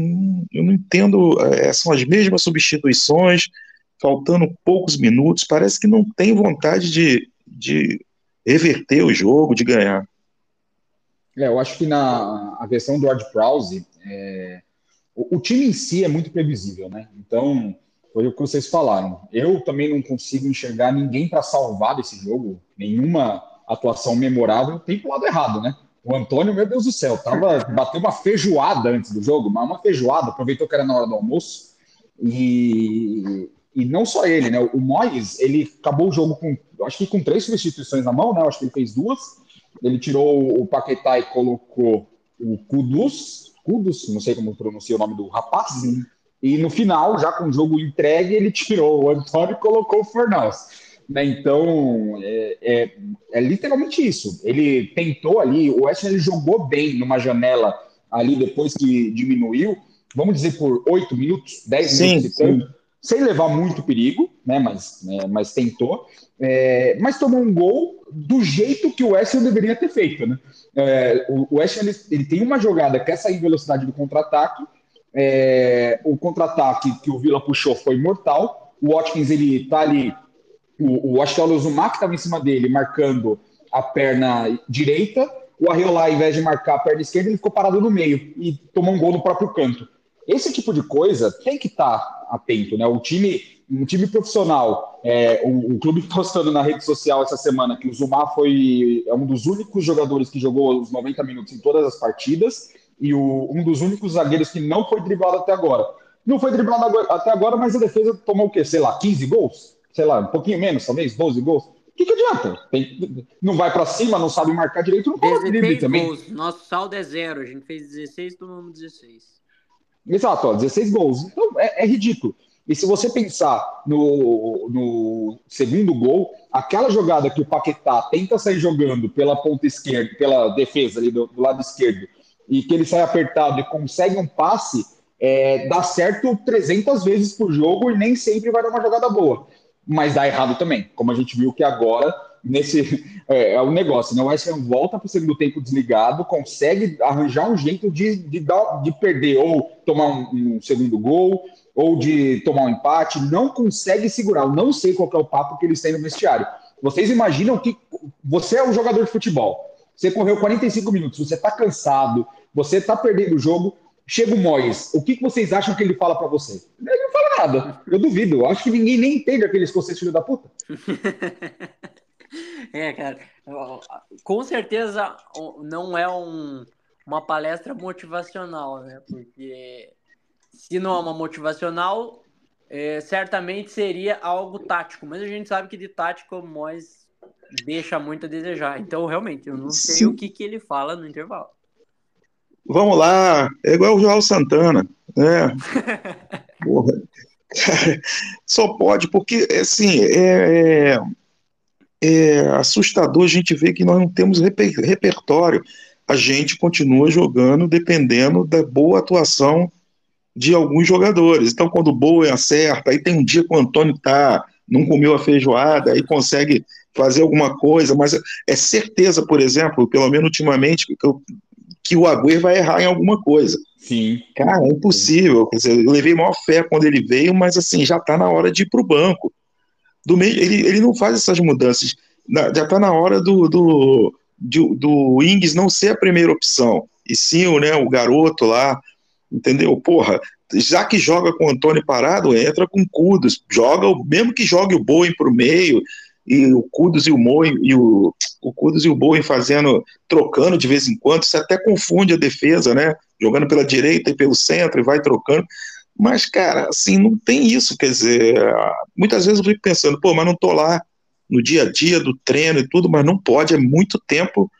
Eu não entendo, é, são as mesmas substituições, faltando poucos minutos, parece que não tem vontade de, de reverter o jogo, de ganhar. É, eu acho que na a versão do Ard Prowse, é, o, o, time em si é muito previsível, né? Então, foi o que vocês falaram. Eu também não consigo enxergar ninguém para salvar desse jogo, nenhuma atuação memorável. Tem pro lado errado, né? O Antônio, meu Deus do céu, tava, bateu uma feijoada antes do jogo, mas uma feijoada, aproveitou que era na hora do almoço. E, e não só ele, né? O Moyes, ele acabou o jogo com, acho que com três substituições na mão, né? acho que ele fez duas. Ele tirou o Paquetá e colocou o Kudus, Kudus, não sei como pronuncia o nome do rapaz. E no final, já com o jogo entregue, ele tirou o Antônio e colocou o Fornals. Né? Então, é, é, é, literalmente isso. Ele tentou ali, o West ele jogou bem numa janela ali depois que diminuiu, vamos dizer por oito minutos, dez minutos, sim. Sem levar muito perigo, né? mas, é, mas tentou. É, mas tomou um gol do jeito que o West deveria ter feito. Né? É, o West ele, ele tem uma jogada que é sair em velocidade do contra-ataque, é, o contra-ataque que o Vila puxou foi mortal. O Watkins, ele tá ali. O, o, acho que estava em cima dele, marcando a perna direita. O Arreolá, ao invés de marcar a perna esquerda, ele ficou parado no meio e tomou um gol no próprio canto. Esse tipo de coisa tem que estar tá atento, né? O time, um time profissional, é, o, o, clube postando na rede social essa semana que o Zumar foi é um dos únicos jogadores que jogou os 90 minutos em todas as partidas e o, um dos únicos zagueiros que não foi driblado até agora. Não foi driblado até agora, mas a defesa tomou o quê? Sei lá, 15 gols? Sei lá, um pouquinho menos, talvez, 12 gols. O que, que adianta? Tem, não vai para cima, não sabe marcar direito, não pode drible também. Gols. Nosso saldo é zero, a gente fez 16, tomamos 16. Exato, ó, 16 gols. Então é, é ridículo. E se você pensar no, no, segundo gol, aquela jogada que o Paquetá tenta sair jogando pela ponta esquerda, pela defesa ali do, do lado esquerdo, e que ele sai apertado e consegue um passe, é, dá certo 300 vezes por jogo e nem sempre vai dar uma jogada boa. Mas dá errado também, como a gente viu que agora nesse é, é o negócio, né? O West Ham volta para o segundo tempo desligado, consegue arranjar um jeito de, de, dar, de perder ou tomar um, um, segundo gol ou de tomar um empate, não consegue segurar. Eu não sei qual é o papo que eles têm no vestiário. Vocês imaginam que você é um jogador de futebol, você correu 45 minutos, você está cansado, você está perdendo o jogo. Chega o Moyes, o que, que vocês acham que ele fala para você? Ele não fala nada. Eu duvido. Eu acho que ninguém nem entende aquele escocês filho da puta. é, cara. Com certeza não é um, uma palestra motivacional, né? Porque se não é uma motivacional, é, certamente seria algo tático. Mas a gente sabe que de tático o Moyes deixa muito a desejar. Então, realmente, eu não sei Sim. o que, que ele fala no intervalo. Vamos lá, é igual o João Santana, né? Porra. Cara, só pode, porque, assim, é, é, é, assustador a gente ver que nós não temos reper, repertório. a gente continua jogando dependendo da boa atuação de alguns jogadores. Então, quando o Boa acerta, aí tem um dia que o Antônio tá, não comeu a feijoada, aí consegue fazer alguma coisa, mas é certeza, por exemplo, pelo menos ultimamente, que, que o Agüero vai errar em alguma coisa. Sim. Cara, é impossível. Dizer, eu levei maior fé quando ele veio, mas assim, já está na hora de ir para o banco. Do meio, ele, ele não faz essas mudanças. Já está na hora do, do, do, do Ings não ser a primeira opção. E sim o, né, o garoto lá, entendeu? Porra, já que joga com o Antônio parado, entra com o Kudos, joga, mesmo que jogue o Boeing para o meio, e o Kudos e o Moen, e o, o Kudos e o Boeing fazendo, trocando de vez em quando, isso até confunde a defesa, né? Jogando pela direita e pelo centro e vai trocando. Mas, cara, assim, não tem isso, quer dizer, muitas vezes eu fico pensando, pô, mas não tô lá no dia a dia do treino e tudo, mas não pode, é muito tempo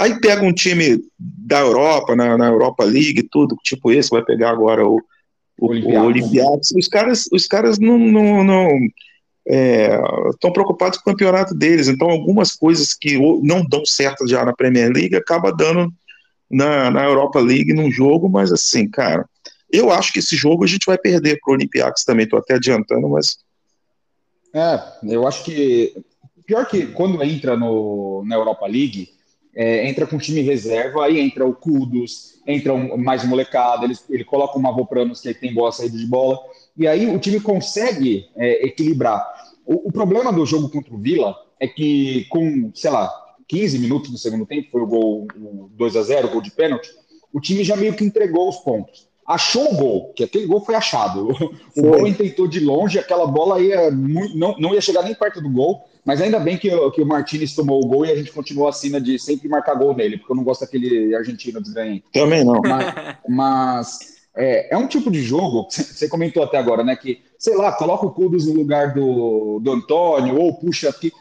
Aí pega um time da Europa, na, na Europa League, tudo, tipo esse, vai pegar agora o, o, o Olympiacos. Os caras, os caras não estão não, é, preocupados com o campeonato deles. Então, algumas coisas que não dão certo já na Premier League acaba dando na, na Europa League num jogo, mas assim, cara, eu acho que esse jogo a gente vai perder para o Olympiacos também. Estou até adiantando, mas. É, eu acho que. Pior que quando entra no, na Europa League é, entra com time reserva, aí entra o Kudos, entra um, mais molecada, ele, ele coloca o Mavopranos, que tem boa saída de bola, e aí o time consegue é, equilibrar. O, o, problema do jogo contra o Vila é que com, sei lá, 15 minutos do segundo tempo, foi o gol o 2 a 0 o gol de pênalti, o time já meio que entregou os pontos. Achou o gol, que aquele gol foi achado. O, gol tentou de longe, aquela bola ia não, não ia chegar nem perto do gol, mas ainda bem que, que o Martinez tomou o gol e a gente continuou a cena de sempre marcar gol nele, porque eu não gosto daquele argentino desganhento. Também não. Mas, mas é, é, um tipo de jogo, você comentou até agora, né? Que, sei lá, coloca o Kudus no lugar do, do Antônio, ou puxa aqui,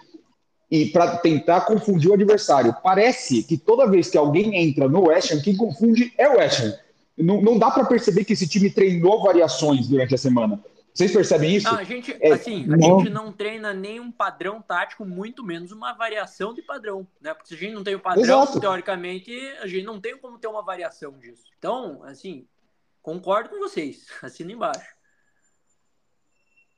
e para tentar confundir o adversário. Parece que toda vez que alguém entra no West Ham, quem confunde é o West Ham. Não, não dá para perceber que esse time treinou variações durante a semana. Vocês percebem isso? Não, a gente, é, assim, a não... gente não treina nenhum padrão tático, muito menos uma variação de padrão, né? Porque se a gente não tem o padrão, Exato. teoricamente, a gente não tem como ter uma variação disso. Então, assim, concordo com vocês. Assina embaixo.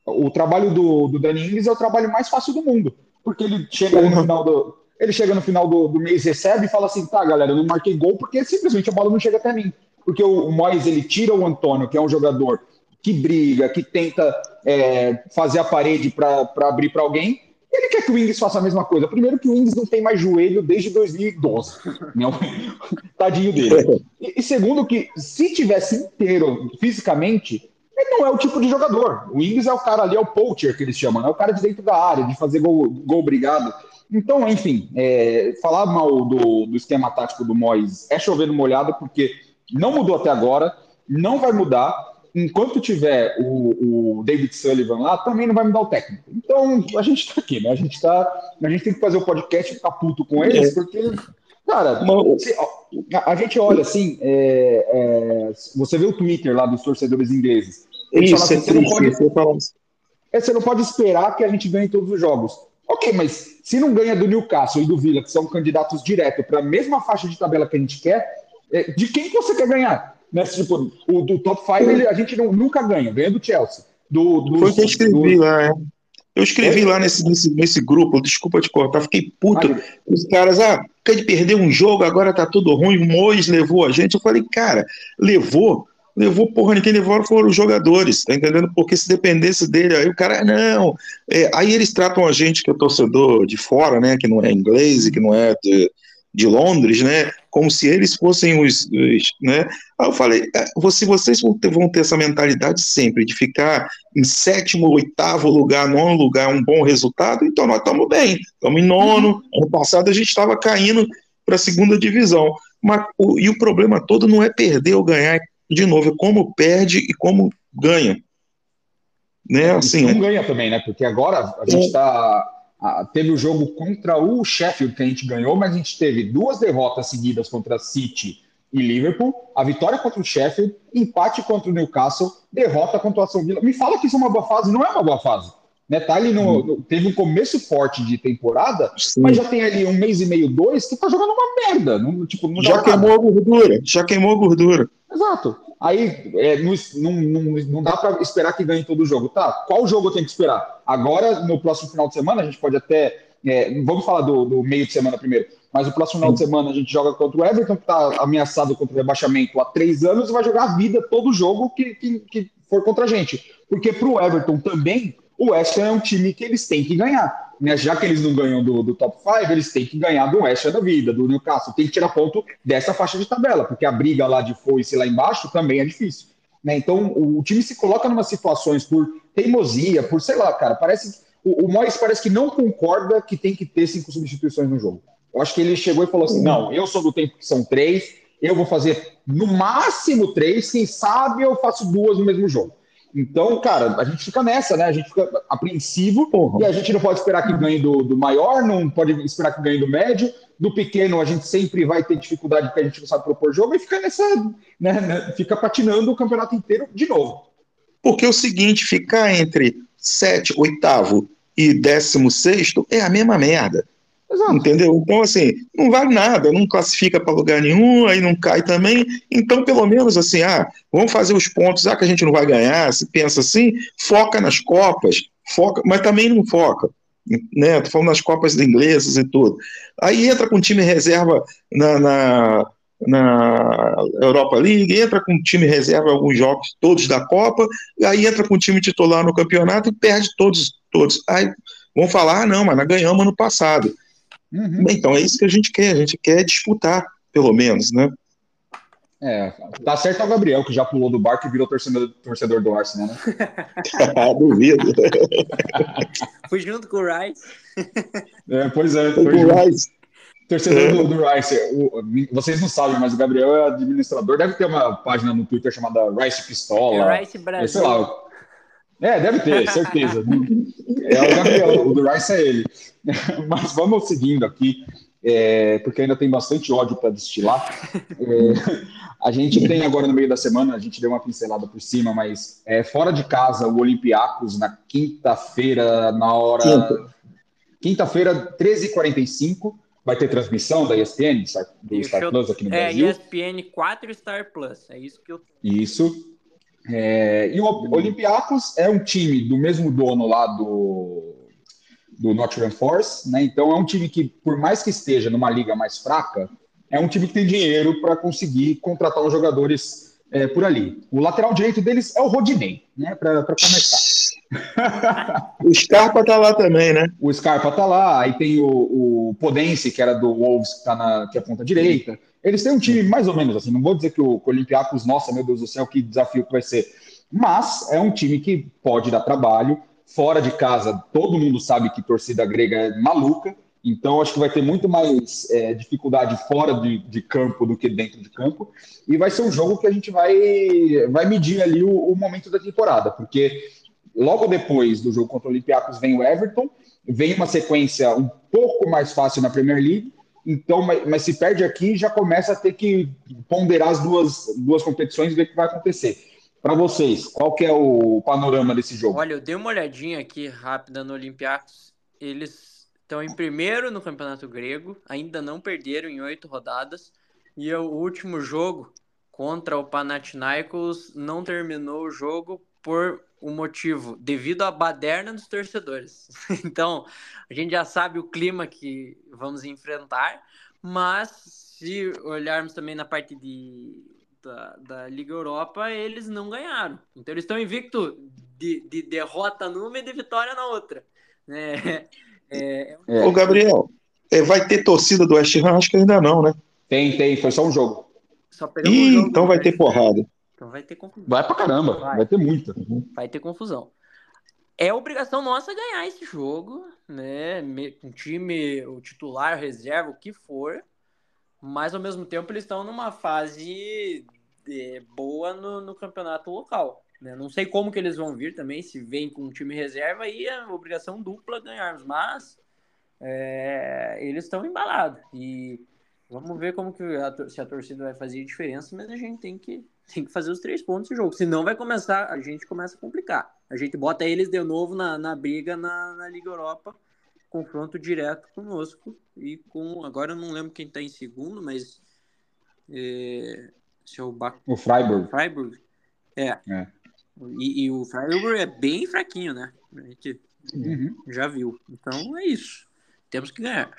O trabalho do, do Dani Ings é o trabalho mais fácil do mundo. Porque ele chega no final do. Ele chega no final do, do mês, recebe e fala assim: tá, galera, eu não marquei gol porque simplesmente a bola não chega até mim. Porque o, Mois ele tira o Antônio, que é um jogador que briga, que tenta é, fazer a parede para abrir para alguém. Ele quer que o Wings faça a mesma coisa. Primeiro que o Wings não tem mais joelho desde 2012. Não, tadinho dele. E, e, segundo que, se tivesse inteiro fisicamente, ele não é o tipo de jogador. O Wings é o cara ali, é o poacher que eles chamam, é o cara de dentro da área, de fazer gol, gol brigado. Então, enfim, é, falar mal do, do esquema tático do Mois é chover no molhado, porque não mudou até agora, não vai mudar enquanto tiver o, o, David Sullivan lá, também não vai mudar o técnico. Então, a gente está aqui, né? A gente tá. A gente tem que fazer o podcast e ficar puto com eles, é. porque, cara, se, a, a, gente olha assim, é, é, você vê o Twitter lá dos torcedores ingleses. Isso, assim, você, não pode, é, você não pode esperar que a gente ganhe todos os jogos. Ok, mas se não ganha do Newcastle e do Villa, que são candidatos direto para a mesma faixa de tabela que a gente quer, é, de quem que você quer ganhar? Né? Tipo, o do top 5 a gente não, nunca ganha, ganha do Chelsea. Do, do, Foi o que eu escrevi do... lá, é. Eu escrevi é. lá nesse, nesse, nesse grupo, desculpa te cortar, fiquei puto. Ai. Os caras, ah, quer de perder um jogo, agora tá tudo ruim, o Mois levou a gente. Eu falei, cara, levou, levou, porra, quem levou foram os jogadores, tá entendendo? Porque se dependesse dele, aí o cara, não. É, aí eles tratam a gente, que é torcedor de fora, né, que não é inglês e que não é de, de Londres, né? Como se eles fossem os, os né? Aí eu falei, é, se vocês vão ter, vão ter essa mentalidade sempre de ficar em sétimo, oitavo lugar, nono lugar, um bom resultado, então nós estamos bem, estamos em nono. Uhum. Ano passado a gente estava caindo para a segunda divisão. Mas, o, e o problema todo não é perder ou ganhar de novo, é como perde e como ganha. Né? Assim, não é... ganha também, né? Porque agora a gente está é ah, teve o jogo contra o Sheffield que a gente ganhou, mas a gente teve duas derrotas seguidas contra City e Liverpool, a vitória contra o Sheffield, empate contra o Newcastle, derrota contra o Aston Villa. Me fala que isso é uma boa fase, não é uma boa fase. Né? Tá ali no, no, teve um começo forte de temporada, Sim. mas já tem ali um mês e meio, dois, que tá jogando uma merda. Não, tipo, não já queimou nada. a gordura, já queimou a gordura. Exato. Aí é, não, não, não dá para esperar que ganhe todo o jogo. Tá, qual jogo eu tenho que esperar? Agora, no próximo final de semana, a gente pode até. É, vamos falar do, do, meio de semana primeiro. Mas o próximo final de semana a gente joga contra o Everton, que está ameaçado contra o rebaixamento há três anos, e vai jogar a vida todo jogo que, que, que for contra a gente. Porque para o Everton também, o West Ham é um time que eles têm que ganhar. Né? Já que eles não ganham do, do top 5, eles têm que ganhar do West da vida, do Newcastle. Tem que tirar ponto dessa faixa de tabela, porque a briga lá de foice lá embaixo também é difícil. Né? Então, o, o time se coloca em umas situações por teimosia, por sei lá, cara, parece. O, o Moyes parece que não concorda que tem que ter cinco substituições no jogo. Eu acho que ele chegou e falou assim: não, eu sou do tempo que são três, eu vou fazer no máximo três, quem sabe eu faço duas no mesmo jogo. Então, cara, a gente fica nessa, né? A gente fica apreensivo Porra. e a gente não pode esperar que ganhe do, do maior, não pode esperar que ganhe do médio. Do pequeno, a gente sempre vai ter dificuldade porque a gente não sabe propor jogo e fica nessa, né, né? Fica patinando o campeonato inteiro de novo. Porque o seguinte, ficar entre sete, oitavo e décimo sexto é a mesma merda. Exato. Entendeu? Então, assim, não vale nada, não classifica para lugar nenhum, aí não cai também. Então, pelo menos assim, ah, vamos fazer os pontos, ah, que a gente não vai ganhar, se pensa assim, foca nas Copas, foca, mas também não foca. Né? Tô falando nas Copas inglesas e tudo. Aí entra com time reserva na, na, na Europa League, entra com time reserva alguns jogos todos da Copa, aí entra com time titular no campeonato e perde todos, todos. Aí vão falar, ah, não, mas nós ganhamos ano passado. Uhum. Então é isso que a gente quer, a gente quer disputar, pelo menos, né? É, tá certo o Gabriel, que já pulou do barco e virou torcedor, torcedor do Arsenal, né? Duvido. Fui junto com o Rice. É, pois é, foi junto. Rice. Torcedor é. do, do Rice. O, vocês não sabem, mas o Gabriel é administrador. Deve ter uma página no Twitter chamada Rice Pistola. É Rice Brasil. Sei lá, é, deve ter, certeza. é o Gabriel, o do Rice é ele. Mas vamos seguindo aqui, é, porque ainda tem bastante ódio para destilar. É, a gente tem agora no meio da semana, a gente deu uma pincelada por cima, mas é, fora de casa, o Olympiacos na quinta-feira, na hora. Quinta-feira, 13h45, vai ter transmissão da ESPN, do Star Plus aqui no é, Brasil. É, ESPN 4 Star Plus, é isso que eu. Isso. É, e o Olympiacos é um time do mesmo dono lá do, do Nottingham Forest, né? Então é um time que, por mais que esteja numa liga mais fraca, é um time que tem dinheiro para conseguir contratar os jogadores é, por ali. O lateral direito deles é o Rodinei, né? Para começar. o Scarpa tá lá também, né? O Scarpa tá lá, aí tem o, o Podense, que era do Wolves, que tá na que é a ponta direita. Eles têm um time mais ou menos assim, não vou dizer que o, que o Olympiacos, nossa, meu Deus do céu, que desafio que vai ser. Mas é um time que pode dar trabalho. Fora de casa, todo mundo sabe que torcida grega é maluca, então acho que vai ter muito mais é, dificuldade fora de, de, campo do que dentro de campo. E vai ser um jogo que a gente vai, vai medir ali o, o momento da temporada, porque logo depois do jogo contra o Olympiacos vem o Everton, vem uma sequência um pouco mais fácil na Premier League, então, mas, mas, se perde aqui, já começa a ter que ponderar as duas, duas competições e ver o que vai acontecer. Para vocês, qual que é o panorama desse jogo? Olha, eu dei uma olhadinha aqui rápida no Olympiacos. Eles estão em primeiro no Campeonato Grego, ainda não perderam em oito rodadas. E o último jogo contra o Panathinaikos não terminou o jogo por o motivo devido à baderna dos torcedores. Então, a gente já sabe o clima que vamos enfrentar, mas se olharmos também na parte de, da, da Liga Europa, eles não ganharam. Então, eles estão invicto de, de derrota numa e de vitória na outra. É, é, é... Ô, Gabriel, é, vai ter torcida do West Ham? Acho que ainda não, né? Tem, tem, foi só um jogo. Só Ih, um jogo então vai ter porrada. Então vai ter confusão. Vai pra caramba, vai, vai ter muita. Vai ter confusão. É obrigação nossa ganhar esse jogo, né? Com time, o titular, reserva, o que for. Mas ao mesmo tempo eles estão numa fase é, boa no, no, campeonato local. Né? Não sei como que eles vão vir também, se vem com um time reserva, aí é obrigação dupla ganharmos. Mas é, eles estão embalados. E vamos ver como que a, se a torcida vai fazer diferença, mas a gente tem que tem que fazer os três pontos no jogo. Senão vai começar, a gente começa a complicar. A gente bota eles de novo na, na briga na, na Liga Europa, confronto direto conosco. E com. Agora eu não lembro quem está em segundo, mas. É, se é o, ba... o Freiburg. Freiburg. É. é. E, e, o Freiburg é bem fraquinho, né? A gente uhum. já viu. Então é isso. Temos que ganhar.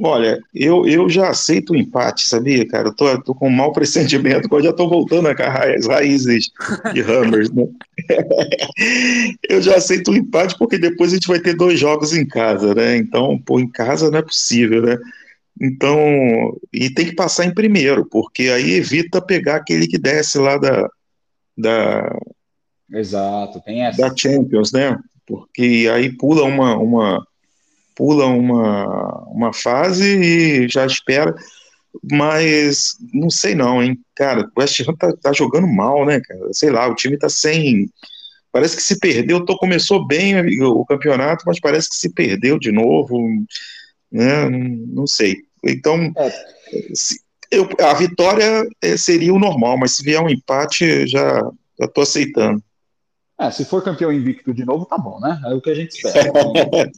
Olha, eu, eu já aceito o empate, sabia, cara? Eu tô, tô com um mau pressentimento, eu já tô voltando às raízes de Hammers, né? eu já aceito o empate porque depois a gente vai ter dois jogos em casa, né? Então, pô, em casa não é possível, né? Então, e tem que passar em primeiro, porque aí evita pegar aquele que desce lá da. da Exato, tem essa. Da Champions, né? Porque aí pula uma, uma pula uma, uma fase e já espera. Mas não sei não, hein? Cara, o West Ham tá, tá jogando mal, né, cara? Sei lá, o time tá sem. Parece que se perdeu. Tô, começou bem o campeonato, mas parece que se perdeu de novo. Né? Não sei. Então, é. se, eu, a vitória é, seria o normal, mas se vier um empate, já, já tô aceitando. É, se for campeão invicto de novo, tá bom, né? É o que a gente espera.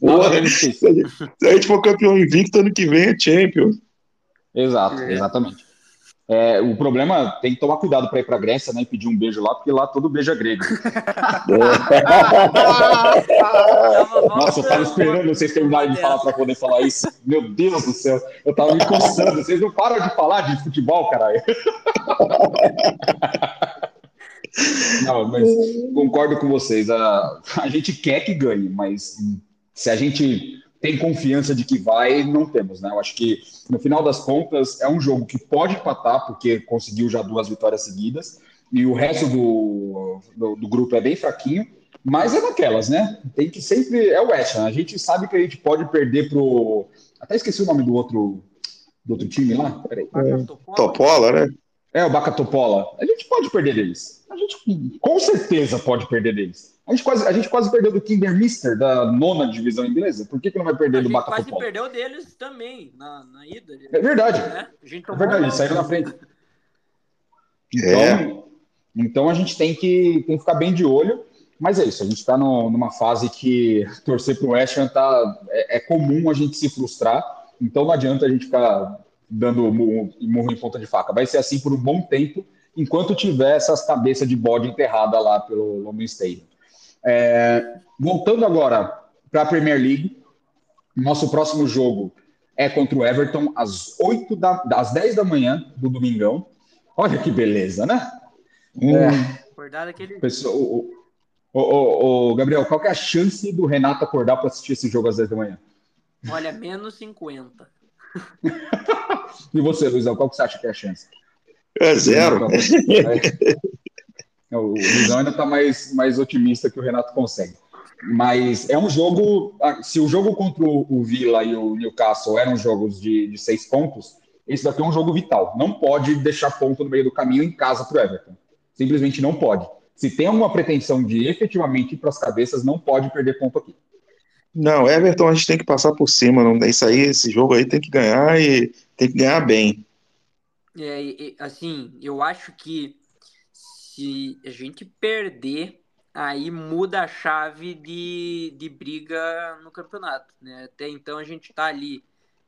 se a gente for campeão invicto, ano que vem é Champions. Exato, é. exatamente. É, o problema tem que tomar cuidado para ir para a Grécia né, e pedir um beijo lá, porque lá todo beijo é grego. Nossa, eu tava esperando vocês terminarem de falar para poder falar isso. Meu Deus do céu, eu tava me coçando. Vocês não param de falar de futebol, caralho. Não, mas concordo com vocês. A, a gente quer que ganhe, mas se a gente tem confiança de que vai, não temos, né? Eu acho que no final das contas é um jogo que pode empatar, porque conseguiu já duas vitórias seguidas, e o resto do, do, do grupo é bem fraquinho, mas é daquelas, né? Tem que sempre. É o West Ham. A gente sabe que a gente pode perder pro. Até esqueci o nome do outro, do outro time lá. Peraí. É, Topola, né? É, o Bacatopola. A gente pode perder deles. A gente com certeza pode perder deles. A gente quase, a gente quase perdeu do Kindermister, da nona divisão inglesa. Por que, que não vai perder a do Bacatopola? A gente quase perdeu deles também, na, na ida. É verdade. Né? é verdade, eles saíram na frente. É. Então, então a gente tem que, tem que ficar bem de olho. Mas é isso, a gente está numa fase que torcer para o West Ham tá, é, é comum a gente se frustrar. Então não adianta a gente ficar dando murro, murro em ponta de faca. Vai ser assim por um bom tempo, enquanto tiver essas cabeças de bode enterrada lá pelo London Stadium. É, voltando agora para a Premier League, nosso próximo jogo é contra o Everton às 8 da, às 10 da manhã do domingão. Olha que beleza, né? Hum. É, Acordar aquele. Pessoal, o, o, o, o, Gabriel, qual é a chance do Renato acordar para assistir esse jogo às 10 da manhã? Olha, menos 50. e você, Luizão, qual que você acha que é a chance? É zero. É, o Luizão ainda está mais, mais otimista que o Renato consegue. Mas é um jogo. Se o jogo contra o Villa e o Newcastle eram jogos de, de seis pontos, esse daqui é um jogo vital. Não pode deixar ponto no meio do caminho em casa para o Everton. Simplesmente não pode. Se tem alguma pretensão de efetivamente ir para as cabeças, não pode perder ponto aqui. Não, Everton a gente tem que passar por cima, não isso aí, esse jogo aí tem que ganhar e tem que ganhar bem. É, assim, eu acho que se a gente perder, aí muda a chave de, de briga no campeonato, né? Até então a gente tá ali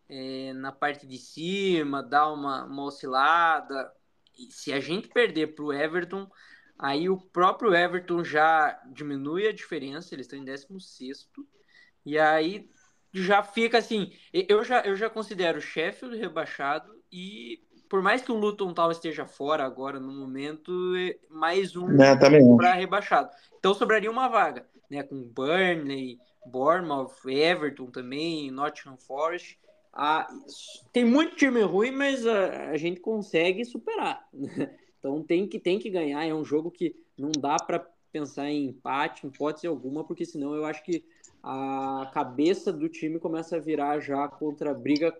é, na parte de cima, dá uma, uma oscilada. E se a gente perder pro Everton, aí o próprio Everton já diminui a diferença, eles estão em 16 e aí já fica assim. Eu já, eu já considero o Sheffield rebaixado e por mais que o Luton tal esteja fora agora no momento, é mais um é, para rebaixado. Então sobraria uma vaga, né? Com Burnley, Bournemouth, Everton também, Nottingham Forest. Ah, tem muito time ruim, mas a, a gente consegue superar. Então tem que, tem que ganhar. É um jogo que não dá para pensar em empate, em hipótese alguma, porque senão eu acho que a cabeça do time começa a virar já contra a briga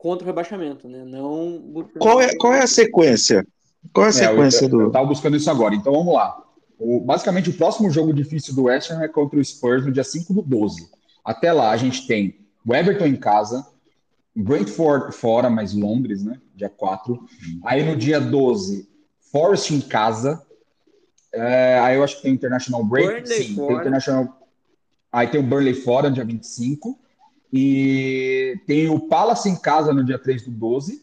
contra o rebaixamento, né? Não qual é, qual é a sequência? Qual é a sequência é, eu, do. Eu tava buscando isso agora, então vamos lá. O, basicamente, o próximo jogo difícil do West Ham é contra o Spurs no dia 5 do 12. Até lá, a gente tem o Everton em casa, Brentford fora, mas Londres, né? Dia 4. Aí no dia 12, Forest em casa. É, aí eu acho que tem International Break. Burnley Sim, fora. tem International. Aí tem o Burnley fora no dia 25. E tem o Palace em casa no dia 3 do 12.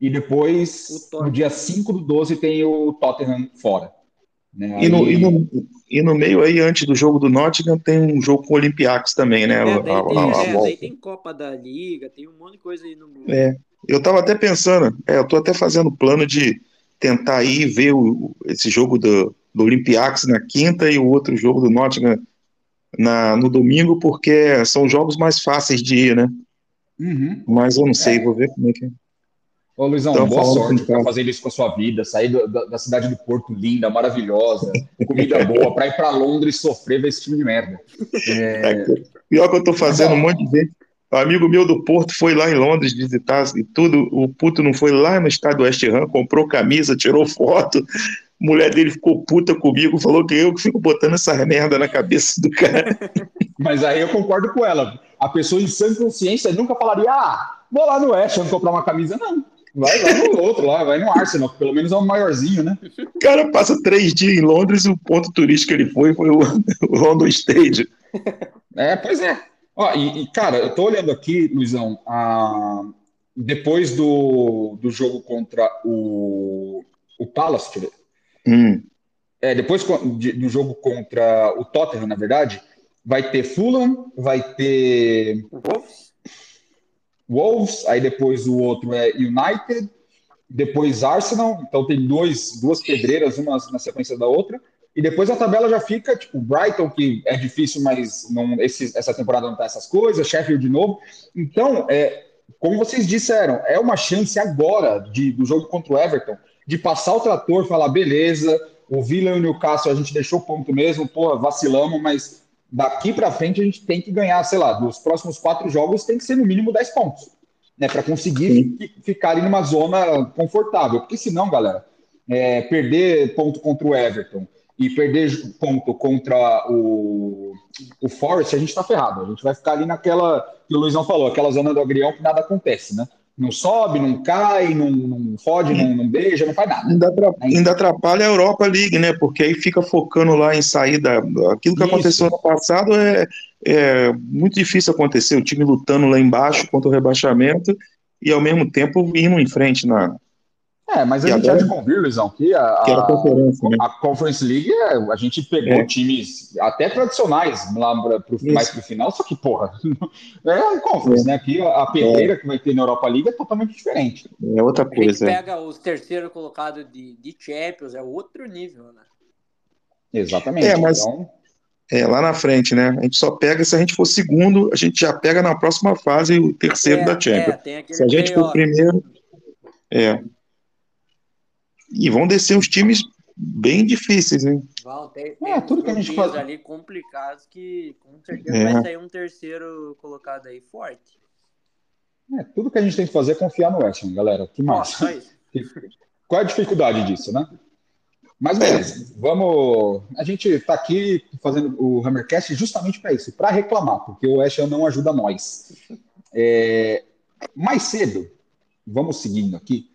E depois, no dia 5 do 12, tem o Tottenham fora. Né? E no, Aí- e, no, e no meio aí, antes do jogo do Nottingham, tem um jogo com o Olympiacos também, né? É, A- daí, tem, a- a é, daí tem Copa da Liga, tem um monte de coisa aí no mundo. É. Eu tava até pensando, é, eu tô até fazendo plano de tentar ir ver o- esse jogo do, do Olympiacos na quinta e o outro jogo do Nottingham na, no domingo, porque são jogos mais fáceis de ir, né? Uhum. Mas eu não sei, vou ver como é que é. Ô, Luizão, Então, boa sorte para fazer isso com a sua vida, sair do- da, da cidade do Porto linda, maravilhosa, comida boa, para ir para Londres sofrer ver esse time de merda. É, Pior que eu tô fazendo Não. um monte de gente. Um amigo meu do Porto foi lá em Londres visitar e tudo. O puto não foi lá no estádio West Ham, comprou camisa, tirou foto. Mulher dele ficou puta comigo, falou que eu que fico botando essa merda na cabeça do cara. mas aí eu concordo com ela. A pessoa em sã consciência nunca falaria, ah, vou lá no West comprar uma camisa. Não, vai lá no outro, lá, vai no Arsenal, que pelo menos é um maiorzinho, né? O cara passa três dias em Londres e o ponto turístico que ele foi foi o, o London Stadium. É, pois é. Ó, e, e, cara, eu tô olhando aqui, Luizão, a- depois do, do jogo contra o, o Palace. Hum, É, depois de- do jogo contra o Tottenham, na verdade, vai ter Fulham, vai ter Wolves? Wolves, aí depois o outro é United, depois Arsenal, então tem dois, duas pedreiras, uma na sequência da outra, e depois a tabela já fica, tipo, Brighton, que é difícil, mas não, esse, essa temporada não tá essas coisas, Sheffield de novo. Então, é, como vocês disseram, é uma chance agora de, do jogo contra o Everton de passar o trator, falar, beleza, o Villa e o Newcastle a gente deixou ponto mesmo, pô, vacilamos, mas daqui para frente a gente tem que ganhar, sei lá, dos próximos quatro jogos tem que ser no mínimo 10 pontos, né, para conseguir fi- ficar ali numa zona confortável, porque senão, galera, é, perder ponto contra o Everton e perder ponto contra o, o Forest, a gente tá ferrado, a gente vai ficar ali naquela que o Luizão falou, aquela zona do agrião que nada acontece, né? Não sobe, não cai, não, não fode, não, não beija, não faz nada. ainda, atra- ainda atrapalha a Europa League, né? Porque aí fica focando lá em sair da. Aquilo que Isso. aconteceu no passado é, é muito difícil acontecer. O time lutando lá embaixo contra o rebaixamento e ao mesmo tempo indo em frente na. É, mas a E gente agora? há de convir, Luizão, que a, Que era a conferência, né? a Conference League, é, a gente pegou É. times até tradicionais lá pra, pro, Isso. mais pro final, só que, porra, é a Conference, né? Aqui a, a pedreira que vai ter na Europa League é totalmente diferente. É outra A gente coisa. é. pega os terceiros colocados de, de Champions, é outro nível, né? Exatamente. É, mas- Então, É, lá na frente, né? A gente só pega se a gente for segundo, a gente já pega na próxima fase o terceiro é, da Champions. É, Se a gente for primeiro, é. E vão descer os times bem difíceis, hein? Vão, tem, É, tem tudo uns que a gente faz- ali complicados que com certeza É. vai sair um terceiro colocado aí forte. é, tudo que a gente tem que fazer é confiar no West Ham, galera. Que mais? só isso. Qual é a dificuldade disso, né? Mas beleza, vamos. A gente tá aqui fazendo o Hammercast justamente para isso, para reclamar, porque o West Ham não ajuda nós. É, Mais cedo, vamos seguindo aqui.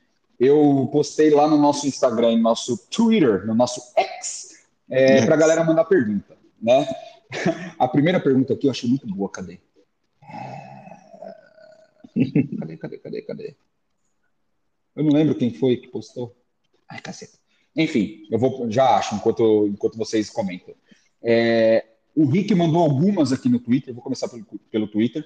Eu postei lá no nosso Instagram no nosso Twitter, no nosso X, é, para a galera mandar pergunta, né? A primeira pergunta aqui eu achei muito boa, cadê? Cadê, cadê, cadê, cadê? Eu não lembro quem foi que postou. Ai, caceta. Enfim, eu vou já acho enquanto, enquanto vocês comentam. É, o Rick mandou algumas aqui no Twitter, vou começar pelo, pelo Twitter.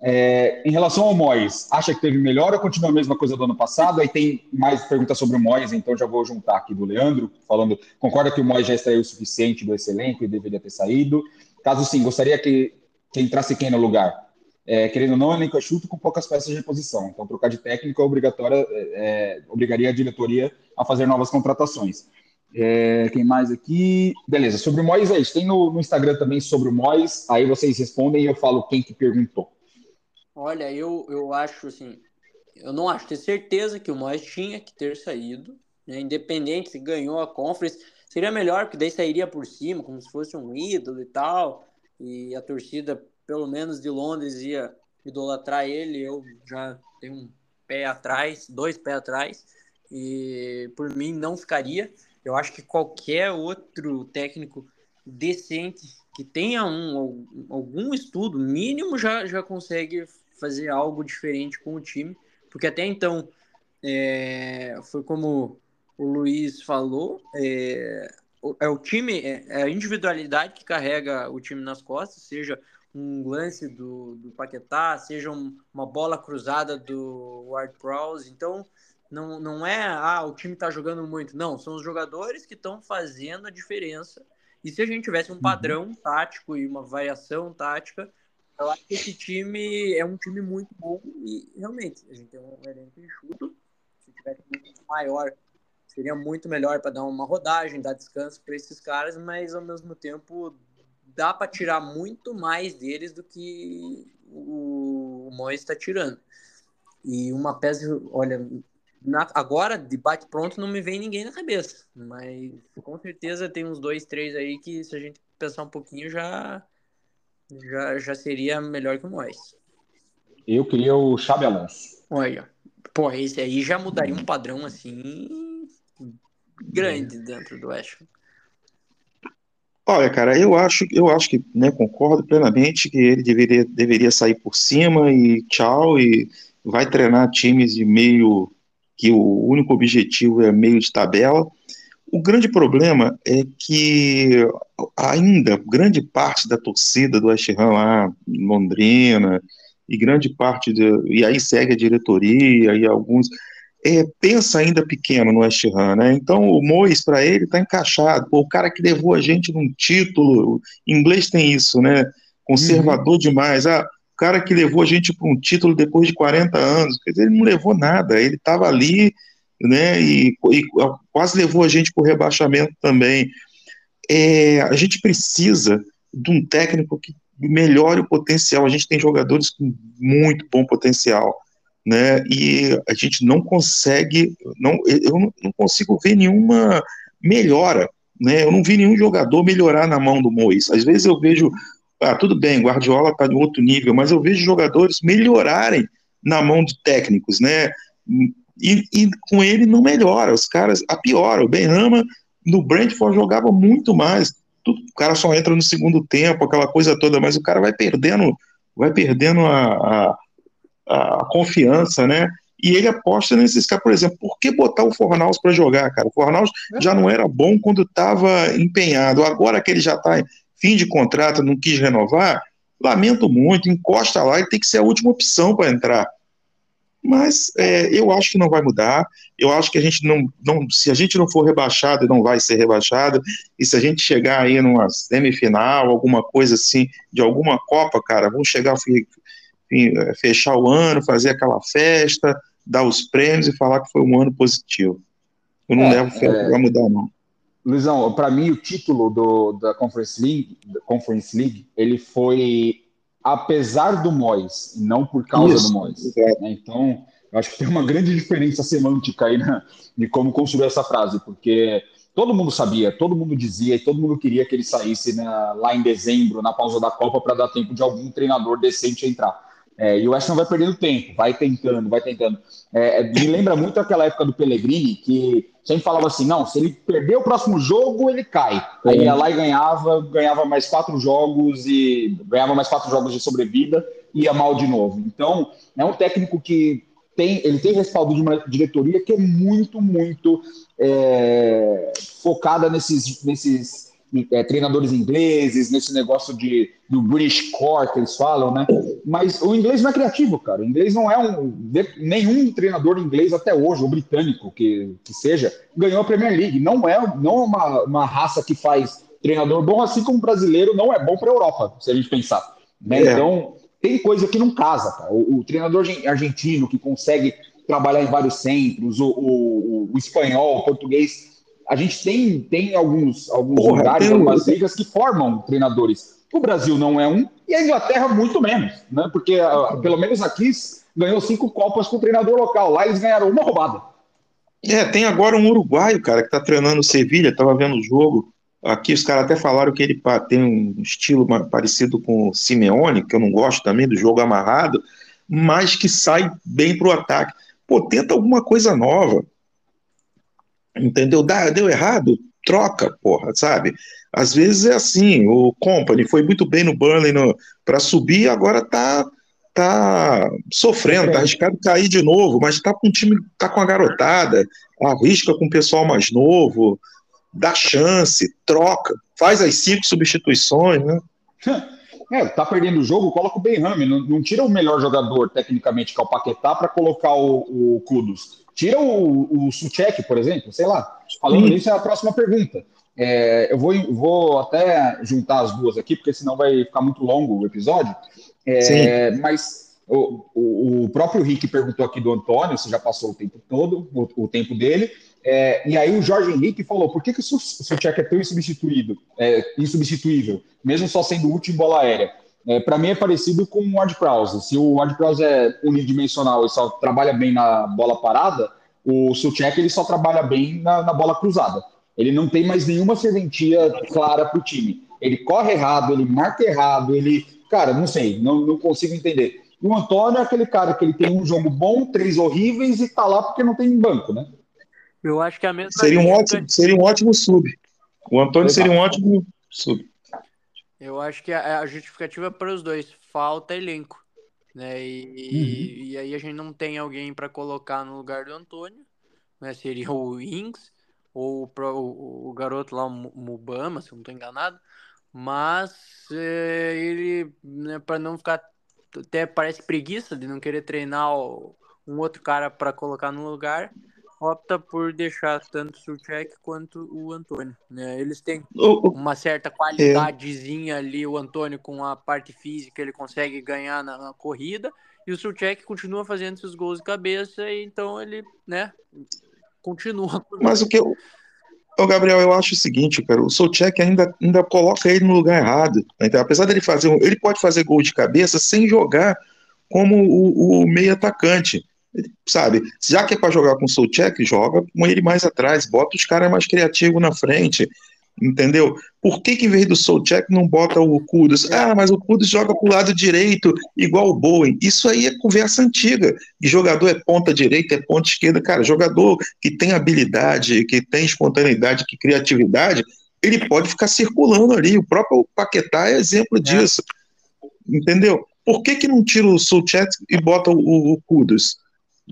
É, em relação ao Mois, acha que teve melhor ou continua a mesma coisa do ano passado? Aí tem mais perguntas sobre o Mois, então já vou juntar aqui do Leandro, falando, concorda que o Mois já extraiu o suficiente do esse elenco e deveria ter saído? Caso sim, gostaria que, que entrasse quem no lugar? É, querendo ou não, o elenco é chuto com poucas peças de reposição. Então, trocar de técnico é obrigatória, é, obrigaria a diretoria a fazer novas contratações. É, quem mais aqui? Beleza, sobre o Mois é isso. Tem no, no Instagram também sobre o Mois, aí vocês respondem e eu falo quem que perguntou. Olha, eu, eu acho assim, eu não acho, tenho certeza que o Moyes tinha que ter saído, né? Independente se ganhou a Conference, seria melhor, porque daí sairia por cima, como se fosse um ídolo e tal, e a torcida, pelo menos de Londres, ia idolatrar ele, eu já tenho um pé atrás, dois pés atrás, e por mim não ficaria. Eu acho que qualquer outro técnico decente que tenha um, algum estudo mínimo já, já consegue fazer algo diferente com o time, porque até então é, foi como o Luiz falou, é, é o time, é, é a individualidade que carrega o time nas costas, seja um lance do, do Paquetá, seja um, uma bola cruzada do Ward Prowse. Então, não, não é, ah, o time está jogando muito. Não, são os jogadores que estão fazendo a diferença. E se a gente tivesse um uhum. padrão tático e uma variação tática, eu acho que esse time é um time muito bom e realmente a gente tem um elenco enxuto. Se tivesse um maior, seria muito melhor para dar uma rodagem, dar descanso para esses caras, mas ao mesmo tempo dá para tirar muito mais deles do que o, o Mois está tirando. E uma peça, olha, na, agora de bate pronto não me vem ninguém na cabeça, mas com certeza tem uns dois, três aí que se a gente pensar um pouquinho já já, já seria melhor que o Mois. Eu queria o Xabi Alonso. Olha, pô, esse aí já mudaria um padrão assim grande dentro do West Olha, cara, eu acho, eu acho que, né, concordo plenamente que ele deveria, deveria sair por cima e tchau, e vai treinar times de meio, que o único objetivo é meio de tabela. O grande problema é que ainda grande parte da torcida do West Ham lá, Londrina, e grande parte, de, e aí segue a diretoria e alguns, é, pensa ainda pequeno no West Ham, né? Então o Mois para ele está encaixado. Pô, o cara que levou a gente num título, em inglês tem isso, né? Conservador uhum. demais. Ah, o cara que levou a gente para um título depois de 40 anos, quer dizer, ele não levou nada. Ele estava ali, né? E, e, quase levou a gente para o rebaixamento também. É, a gente precisa de um técnico que melhore o potencial. A gente tem jogadores com muito bom potencial né? E a gente não consegue, não, eu não consigo ver nenhuma melhora, né? Eu não vi nenhum jogador melhorar na mão do Mois. Às vezes eu vejo, ah, tudo bem, Guardiola está em outro nível, mas eu vejo jogadores melhorarem na mão de técnicos, né? E, e com ele não melhora, os caras a piora. O Benrama no Brentford jogava muito mais. Tudo, o cara só entra no segundo tempo, aquela coisa toda, mas o cara vai perdendo, vai perdendo a, a a confiança, né? E ele aposta nesses caras, por exemplo, por que botar o Fornaus para jogar, cara? O Fornaus já não era bom quando estava empenhado. Agora que ele já está fim de contrato, não quis renovar, lamento muito, encosta lá e tem que ser a última opção para entrar. Mas é, eu acho que não vai mudar. Eu acho que a gente não, não, se a gente não for rebaixado, não vai ser rebaixado. E se a gente chegar aí numa semifinal, alguma coisa assim, de alguma Copa, cara, vamos chegar é, fechar o ano, fazer aquela festa, dar os prêmios e falar que foi um ano positivo. Eu não é, levo fé é... para mudar, não. Luizão, para mim o título do, da Conference League, Conference League, ele foi apesar do Mois, não por causa Isso, do Mois. Né? Então, eu acho que tem uma grande diferença semântica aí né, de como construir essa frase, porque todo mundo sabia, todo mundo dizia e todo mundo queria que ele saísse lá em dezembro, na pausa da Copa, para dar tempo de algum treinador decente entrar. É, e o West Ham vai perdendo tempo, vai tentando, vai tentando. É, é, me lembra muito aquela época do Pellegrini, que sempre falava assim: não, se ele perder o próximo jogo, ele cai. Aí ia lá e ganhava, ganhava mais quatro jogos e ganhava mais quatro jogos de sobrevida e ia mal de novo. Então, é um técnico que tem, ele tem respaldo de uma diretoria que é muito, muito é, focada nesses, nesses é, treinadores ingleses, nesse negócio de, do British Core que eles falam, né? Mas o inglês não é criativo, cara. O inglês não é um. Nenhum treinador inglês até hoje, ou britânico que, que seja, ganhou a Premier League. Não é, não é uma, uma raça que faz treinador bom, assim como o brasileiro não é bom para a Europa, se a gente pensar. Né? É. Então, tem coisa que não casa, cara. O, o, treinador argentino que consegue trabalhar em vários centros, o, o, o espanhol, o português a gente tem, tem alguns, alguns Porra, lugares, algumas ligas que formam treinadores. O Brasil não é um, e a Inglaterra muito menos, né? Porque uh, pelo menos aqui ganhou cinco Copas com o treinador local. Lá eles ganharam uma roubada. É, tem agora um uruguaio, cara, que tá treinando o Sevilha, tava vendo o jogo. Aqui os caras até falaram que ele tem um estilo parecido com o Simeone, que eu não gosto também, do jogo amarrado, mas que sai bem pro ataque. Pô, tenta alguma coisa nova Entendeu? Dá, deu errado? Troca, porra, sabe? Às vezes é assim, o Company foi muito bem no Burnley para subir, agora tá tá sofrendo, tá arriscado cair de novo, mas tá com um time, tá com a garotada, arrisca com o pessoal mais novo, dá chance, troca, faz as cinco substituições, né? É, tá perdendo o jogo, coloca o Benham, não, não, tira o melhor jogador tecnicamente que é o Paquetá para colocar o, o Kudos. Tira o, o Suchek, por exemplo, sei lá. Falando Sim. nisso, é a próxima pergunta. É, eu vou, vou até juntar as duas aqui, porque senão vai ficar muito longo o episódio. É, mas o, o, o, próprio Rick perguntou aqui do Antônio, se já passou o tempo todo, o, o tempo dele. É, e aí o Jorge Henrique falou: por que, que o Suchek é tão insubstituído, é, insubstituível, mesmo só sendo útil em bola aérea? É, Para mim é parecido com o Ward Prowse. Se o Ward Prowse é unidimensional e só trabalha bem na bola parada, o Suchek ele só trabalha bem na, na bola cruzada. Ele não tem mais nenhuma serventia clara para o time. Ele corre errado, ele marca errado, ele. Cara, não sei, não, não consigo entender. E o Antônio é aquele cara que ele tem um jogo bom, três horríveis e tá lá porque não tem banco, né? Eu acho que é a mesma. Seria um ótimo, seria um ótimo sub. O Antônio Exato. seria um ótimo sub. Eu acho que a, a justificativa para os dois falta elenco, né? E, uhum. e, aí a gente não tem alguém para colocar no lugar do Antônio, né? Seria o Ings ou o, o garoto lá, o Mubama, se eu não estou enganado. Mas é, ele, né, para não ficar até parece preguiça de não querer treinar um outro cara para colocar no lugar, opta por deixar tanto o Suchek quanto o Antônio. Né? Eles têm uma certa qualidadezinha ali, o Antônio com a parte física, ele consegue ganhar na, na corrida, e o Suchek continua fazendo seus gols de cabeça, e então ele, né, continua. Mas o que eu... Ô, Gabriel, eu acho o seguinte, cara, o Soucek ainda, ainda coloca ele no lugar errado. Então, apesar dele fazer, ele pode fazer gol de cabeça sem jogar como o, o meio atacante sabe? Já que é para jogar com o Soucek, joga com ele mais atrás, bota os caras mais criativos na frente, entendeu? Por que, que em vez do Soucek não bota o Kudus? Ah, mas o Kudus joga pro lado direito, igual o Bowen. Isso aí é conversa antiga. E jogador é ponta direita, é ponta esquerda. Cara, jogador que tem habilidade, que tem espontaneidade, que criatividade, ele pode ficar circulando ali. O próprio Paquetá é exemplo disso. Entendeu? Por que, que não tira o Soucek e bota o, o?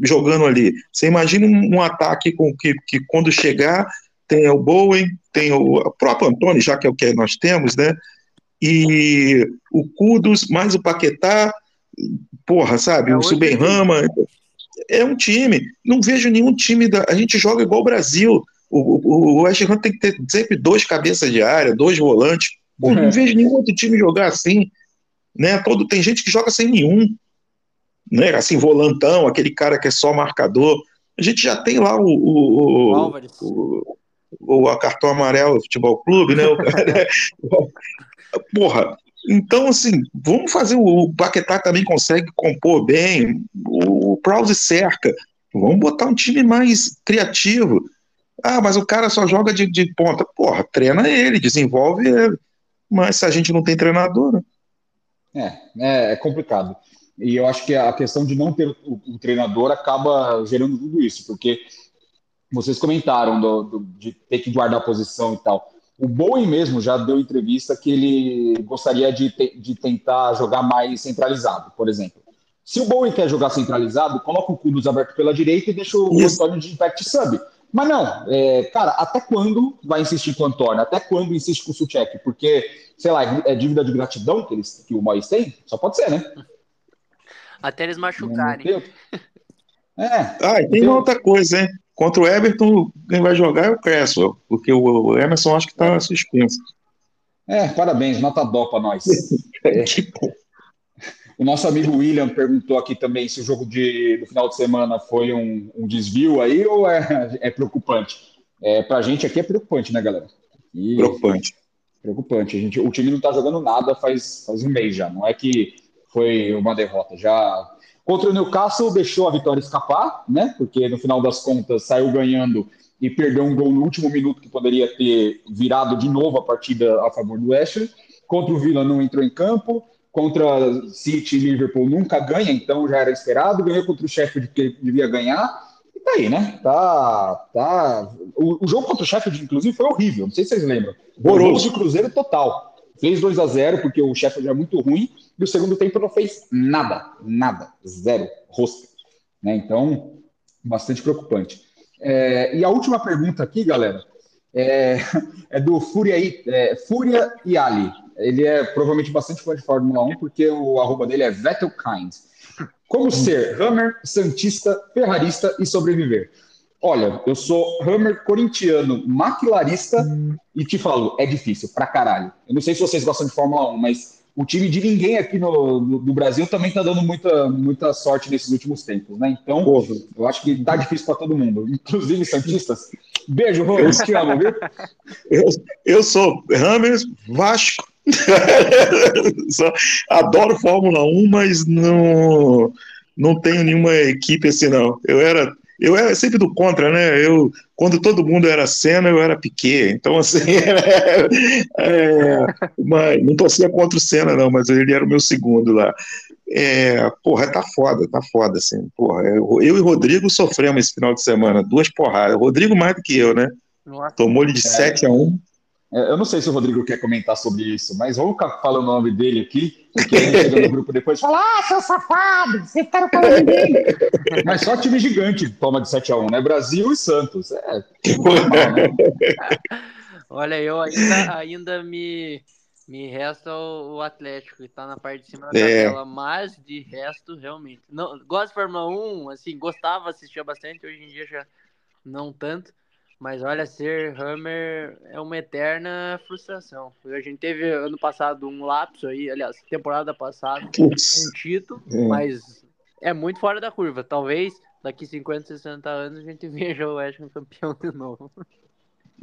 Jogando ali. Você imagina um, um ataque com que, que quando chegar tem o Bowen, tem o, o próprio Antônio, já que é o que nós temos, né? E o Kudos, mais o Paquetá, porra, sabe? É o Subenrama. É um time. Não vejo nenhum time. Da, a gente joga igual o Brasil. O, o, o West Ham tem que ter sempre dois cabeças de área, dois volantes. Pô, não vejo nenhum outro time jogar assim. Né? Todo, tem gente que joga sem nenhum né, assim, volantão, aquele cara que é só marcador. A gente já tem lá o, o, o, o, o cartão amarelo futebol clube, né? Porra, então, assim, vamos fazer. O Paquetá também consegue compor bem, o Prowse cerca. Vamos botar um time mais criativo. Ah, mas o cara só joga de, de ponta. Porra, treina ele, desenvolve ele. Mas se a gente não tem treinador. Né? É, é, é complicado. E eu acho que a questão de não ter o, o treinador acaba gerando tudo isso, porque vocês comentaram do, do, de ter que guardar a posição e tal. O Bowen mesmo já deu entrevista que ele gostaria de, te, de tentar jogar mais centralizado, por exemplo. Se o Bowen quer jogar centralizado, coloca o Kudus aberto pela direita e deixa o Isso. Antônio de impact sub. Mas não, é, cara, até quando vai insistir com o Antônio? Até quando insiste com o Suchek? Porque, sei lá, é dívida de gratidão que, eles, que o Mois tem? Só pode ser, né? Até eles machucarem. É. Ah, e tem outra coisa, hein? Contra o Everton, quem vai jogar é o Cresswell, porque o Emerson acho que está suspenso. É, parabéns, nota dó para nós. é. O nosso amigo William perguntou aqui também se o jogo de, do final de semana foi um, um desvio aí ou é, é preocupante. É, para a gente aqui é preocupante, né, galera? E, preocupante. Preocupante. A gente, o time não está jogando nada faz, faz um mês já. Não é que foi uma derrota. Já contra o Newcastle deixou a vitória escapar, né? Porque no final das contas saiu ganhando e perdeu um gol no último minuto que poderia ter virado de novo a partida a favor do West Contra o Villa não entrou em campo. Contra City e Liverpool nunca ganha, então já era esperado. Ganhou contra o Sheffield que devia ganhar. tá aí, né? Tá. tá... O, o jogo contra o Sheffield, inclusive, foi horrível. Não sei se vocês lembram. Horroroso de Cruzeiro total. Fez 2 a 0 porque o Sheffield é muito ruim, e o segundo tempo não fez nada, nada, zero, rosto. Né? Então, bastante preocupante. É, e a última pergunta aqui, galera, é, é do Fúria, é, Fúria e Ali. Ele é provavelmente bastante fã de Fórmula 1, porque o arroba dele é Vettelkind. Como ser Hammer, Santista, Ferrarista e sobreviver? Olha, eu sou Hammer corintiano, maquilarista e te falo, é difícil pra caralho. Eu não sei se vocês gostam de Fórmula 1, mas o time de ninguém aqui no, no, no Brasil também tá dando muita, muita sorte nesses últimos tempos, né? Então, eu acho que tá difícil para todo mundo, inclusive Santistas. Beijo, Rose, te amo, viu? Eu, eu sou Hammer Vasco. Adoro Fórmula 1, mas não, não tenho nenhuma equipe assim, não. Eu era eu era sempre do contra, né? Eu, quando todo mundo era cena, eu era Piquet. Então, assim, é, é, mas, não torcia contra o Senna, não, mas ele era o meu segundo lá. É, porra, tá foda, tá foda, assim. Porra, eu, eu e Rodrigo sofremos esse final de semana, duas porradas. Rodrigo mais do que eu, né? Tomou-lhe de é. 7 a 1 é, eu não sei se o Rodrigo quer comentar sobre isso, mas vamos falar o nome dele aqui, porque a gente chega no grupo depois e fala: Ah, seu safado, você tá falando dele. mas só time gigante toma de 7x1, né? Brasil e Santos. É, normal, né? Olha, eu ainda, ainda me, me resta o, Atlético, que tá na parte de cima da é. tabela, mas de resto, realmente. Não, gosto de Fórmula 1, assim, gostava, assistia bastante, hoje em dia já não tanto. Mas olha, ser Hammer é uma eterna frustração. A gente teve ano passado um lapso aí, aliás, temporada passada, um título, é. mas é muito fora da curva. Talvez daqui 50, 60 anos a gente veja o West Ham campeão de novo.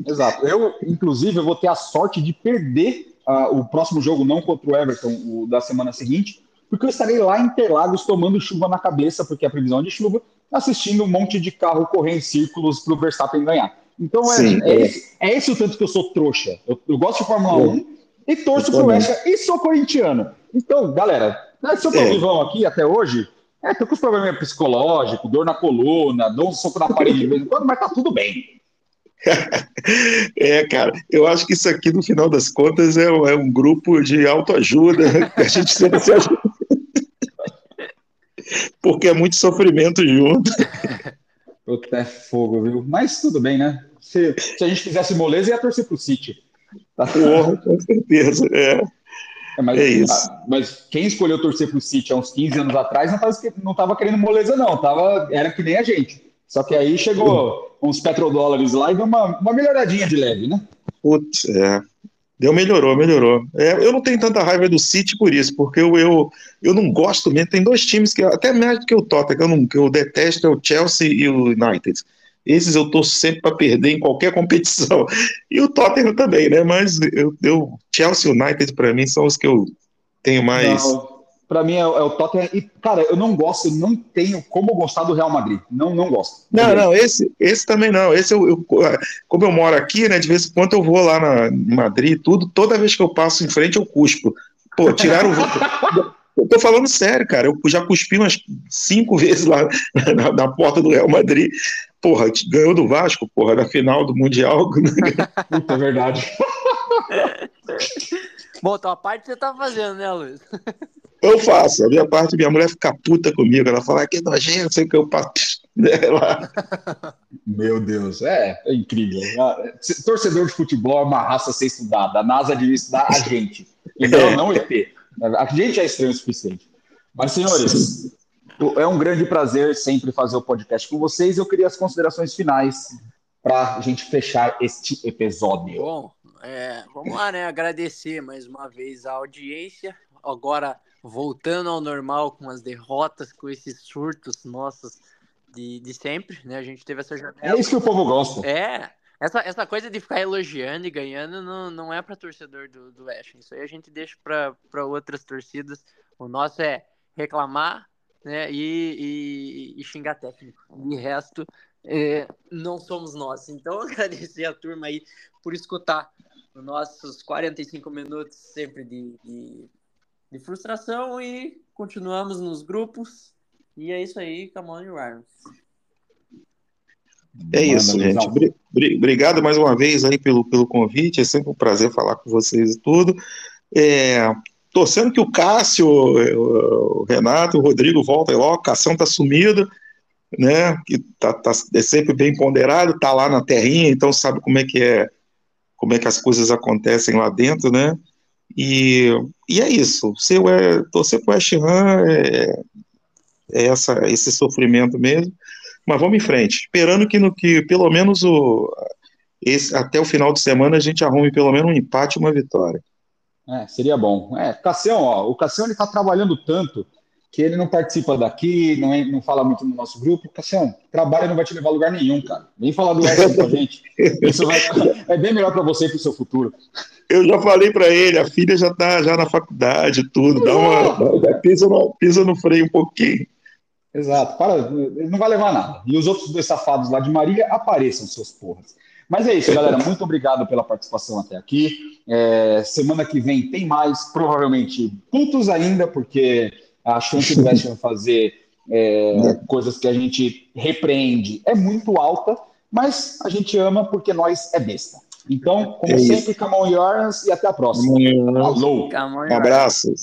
Exato. Eu, inclusive, eu vou ter a sorte de perder uh, o próximo jogo, não contra o Everton, o da semana seguinte, porque eu estarei lá em Interlagos tomando chuva na cabeça, porque a previsão é de chuva, assistindo um monte de carro correr em círculos para o Verstappen ganhar. Então é, Sim, é, é. Esse, é, esse, o tanto que eu sou trouxa. Eu, eu gosto de Fórmula 1 e torço pro West e sou corintiano. Então, galera, né, se eu tô é. vivão aqui até hoje, é, tô com os problemas psicológicos, dor na coluna, dou um soco na parede de vez em quando, mas tá tudo bem. É, cara, eu acho que isso aqui, no final das contas, é, é um grupo de autoajuda, que a gente sempre se ajuda. Porque é muito sofrimento junto. Puta, é fogo, viu? Mas tudo bem, né? Se, se a gente fizesse moleza, ia torcer pro City. Tá? Porra, com certeza, é. É, mas, é isso. mas quem escolheu torcer pro City há uns 15 anos atrás não tava, não tava querendo moleza, não. Tava, era que nem a gente. Só que aí chegou uns petrodólares lá e deu uma, uma melhoradinha de leve, né? Putz, é. Deu, melhorou, melhorou. É, eu não tenho tanta raiva do City por isso, porque eu, eu, eu não gosto mesmo. Tem dois times que, até mais do que o Tottenham, que eu, não, que eu detesto, é o Chelsea e o United. Esses eu torço sempre para perder em qualquer competição. E o Tottenham também, né? Mas eu, eu Chelsea e United, para mim, são os que eu tenho mais. Não, para mim é, é, o Tottenham. E, cara, eu não gosto, eu não tenho como gostar do Real Madrid. Não, não gosto. Não, não, esse, esse também não. Esse eu, eu, como eu moro aqui, né? De vez em quando eu vou lá na, Madrid, tudo, toda vez que eu passo em frente, eu cuspo. Pô, tiraram o. Eu tô falando sério, cara. Eu já cuspi umas cinco vezes lá na, na, porta do Real Madrid. Porra, ganhou do Vasco, porra, na final do Mundial. Puta, é verdade. Bom, então a parte você tá fazendo, né, Luiz? Eu faço. A minha parte, minha mulher fica puta comigo. Ela fala ah, que nojento, sei que eu passo. Meu Deus, é, é, incrível. Torcedor de futebol é uma raça a ser estudada. A NASA devia estudar a gente. E não, é. não o ET. A gente é estranho o suficiente. Mas, senhores, é um grande prazer sempre fazer o podcast com vocês. Eu queria as considerações finais para a gente fechar este episódio. Bom, é, vamos lá, né? Agradecer mais uma vez a audiência. Agora voltando ao normal com as derrotas, com esses surtos nossos de, de sempre, né? A gente teve essa janela. É isso que o povo gosta. É. Essa, essa coisa de ficar elogiando e ganhando não, não é para torcedor do, do West. Isso aí a gente deixa para outras torcidas. O nosso é reclamar né, e, e, e xingar técnico. E resto, é, não somos nós. Então, agradecer a turma aí por escutar os nossos 45 minutos sempre de, de de frustração e continuamos nos grupos. E é isso aí, Come on, Rhymes. É Manda, isso, gente. Obrigado mais uma vez aí pelo, pelo convite. É sempre um prazer falar com vocês e tudo. É, torcendo que o Cássio, o Renato, o Rodrigo voltem logo. O Cação tá sumido, né? Que tá, tá, é sempre bem ponderado, tá lá na terrinha, então sabe como é que é, como é que as coisas acontecem lá dentro, né? E, e é isso. Seu é, torcer pro West Ham é, é essa, esse sofrimento mesmo. Mas vamos em frente, esperando que, no, que pelo menos o, esse, até o final de semana a gente arrume pelo menos um empate e uma vitória. É, seria bom. É, Cassião, ó, o Cassião ele tá trabalhando tanto que ele não participa daqui, não, é, não fala muito no nosso grupo. Cassião, trabalho não vai te levar a lugar nenhum, cara. Vem falar do West com a gente. Isso vai, é bem melhor para você e para o seu futuro. Eu já falei para ele, a filha já tá já na faculdade, tudo. Dá uma, pisa, no, pisa no freio um pouquinho. Exato, para, ele não vai levar nada. E os outros dois safados lá de Marília apareçam, seus porras. Mas é isso, galera. Muito obrigado pela participação até aqui. É, semana que vem tem mais, provavelmente putos ainda, porque a chance do West fazer é, coisas que a gente repreende é muito alta, mas a gente ama porque nós é besta. Então, como é sempre, Camon Yorans e até a próxima. Alô. Um abraço.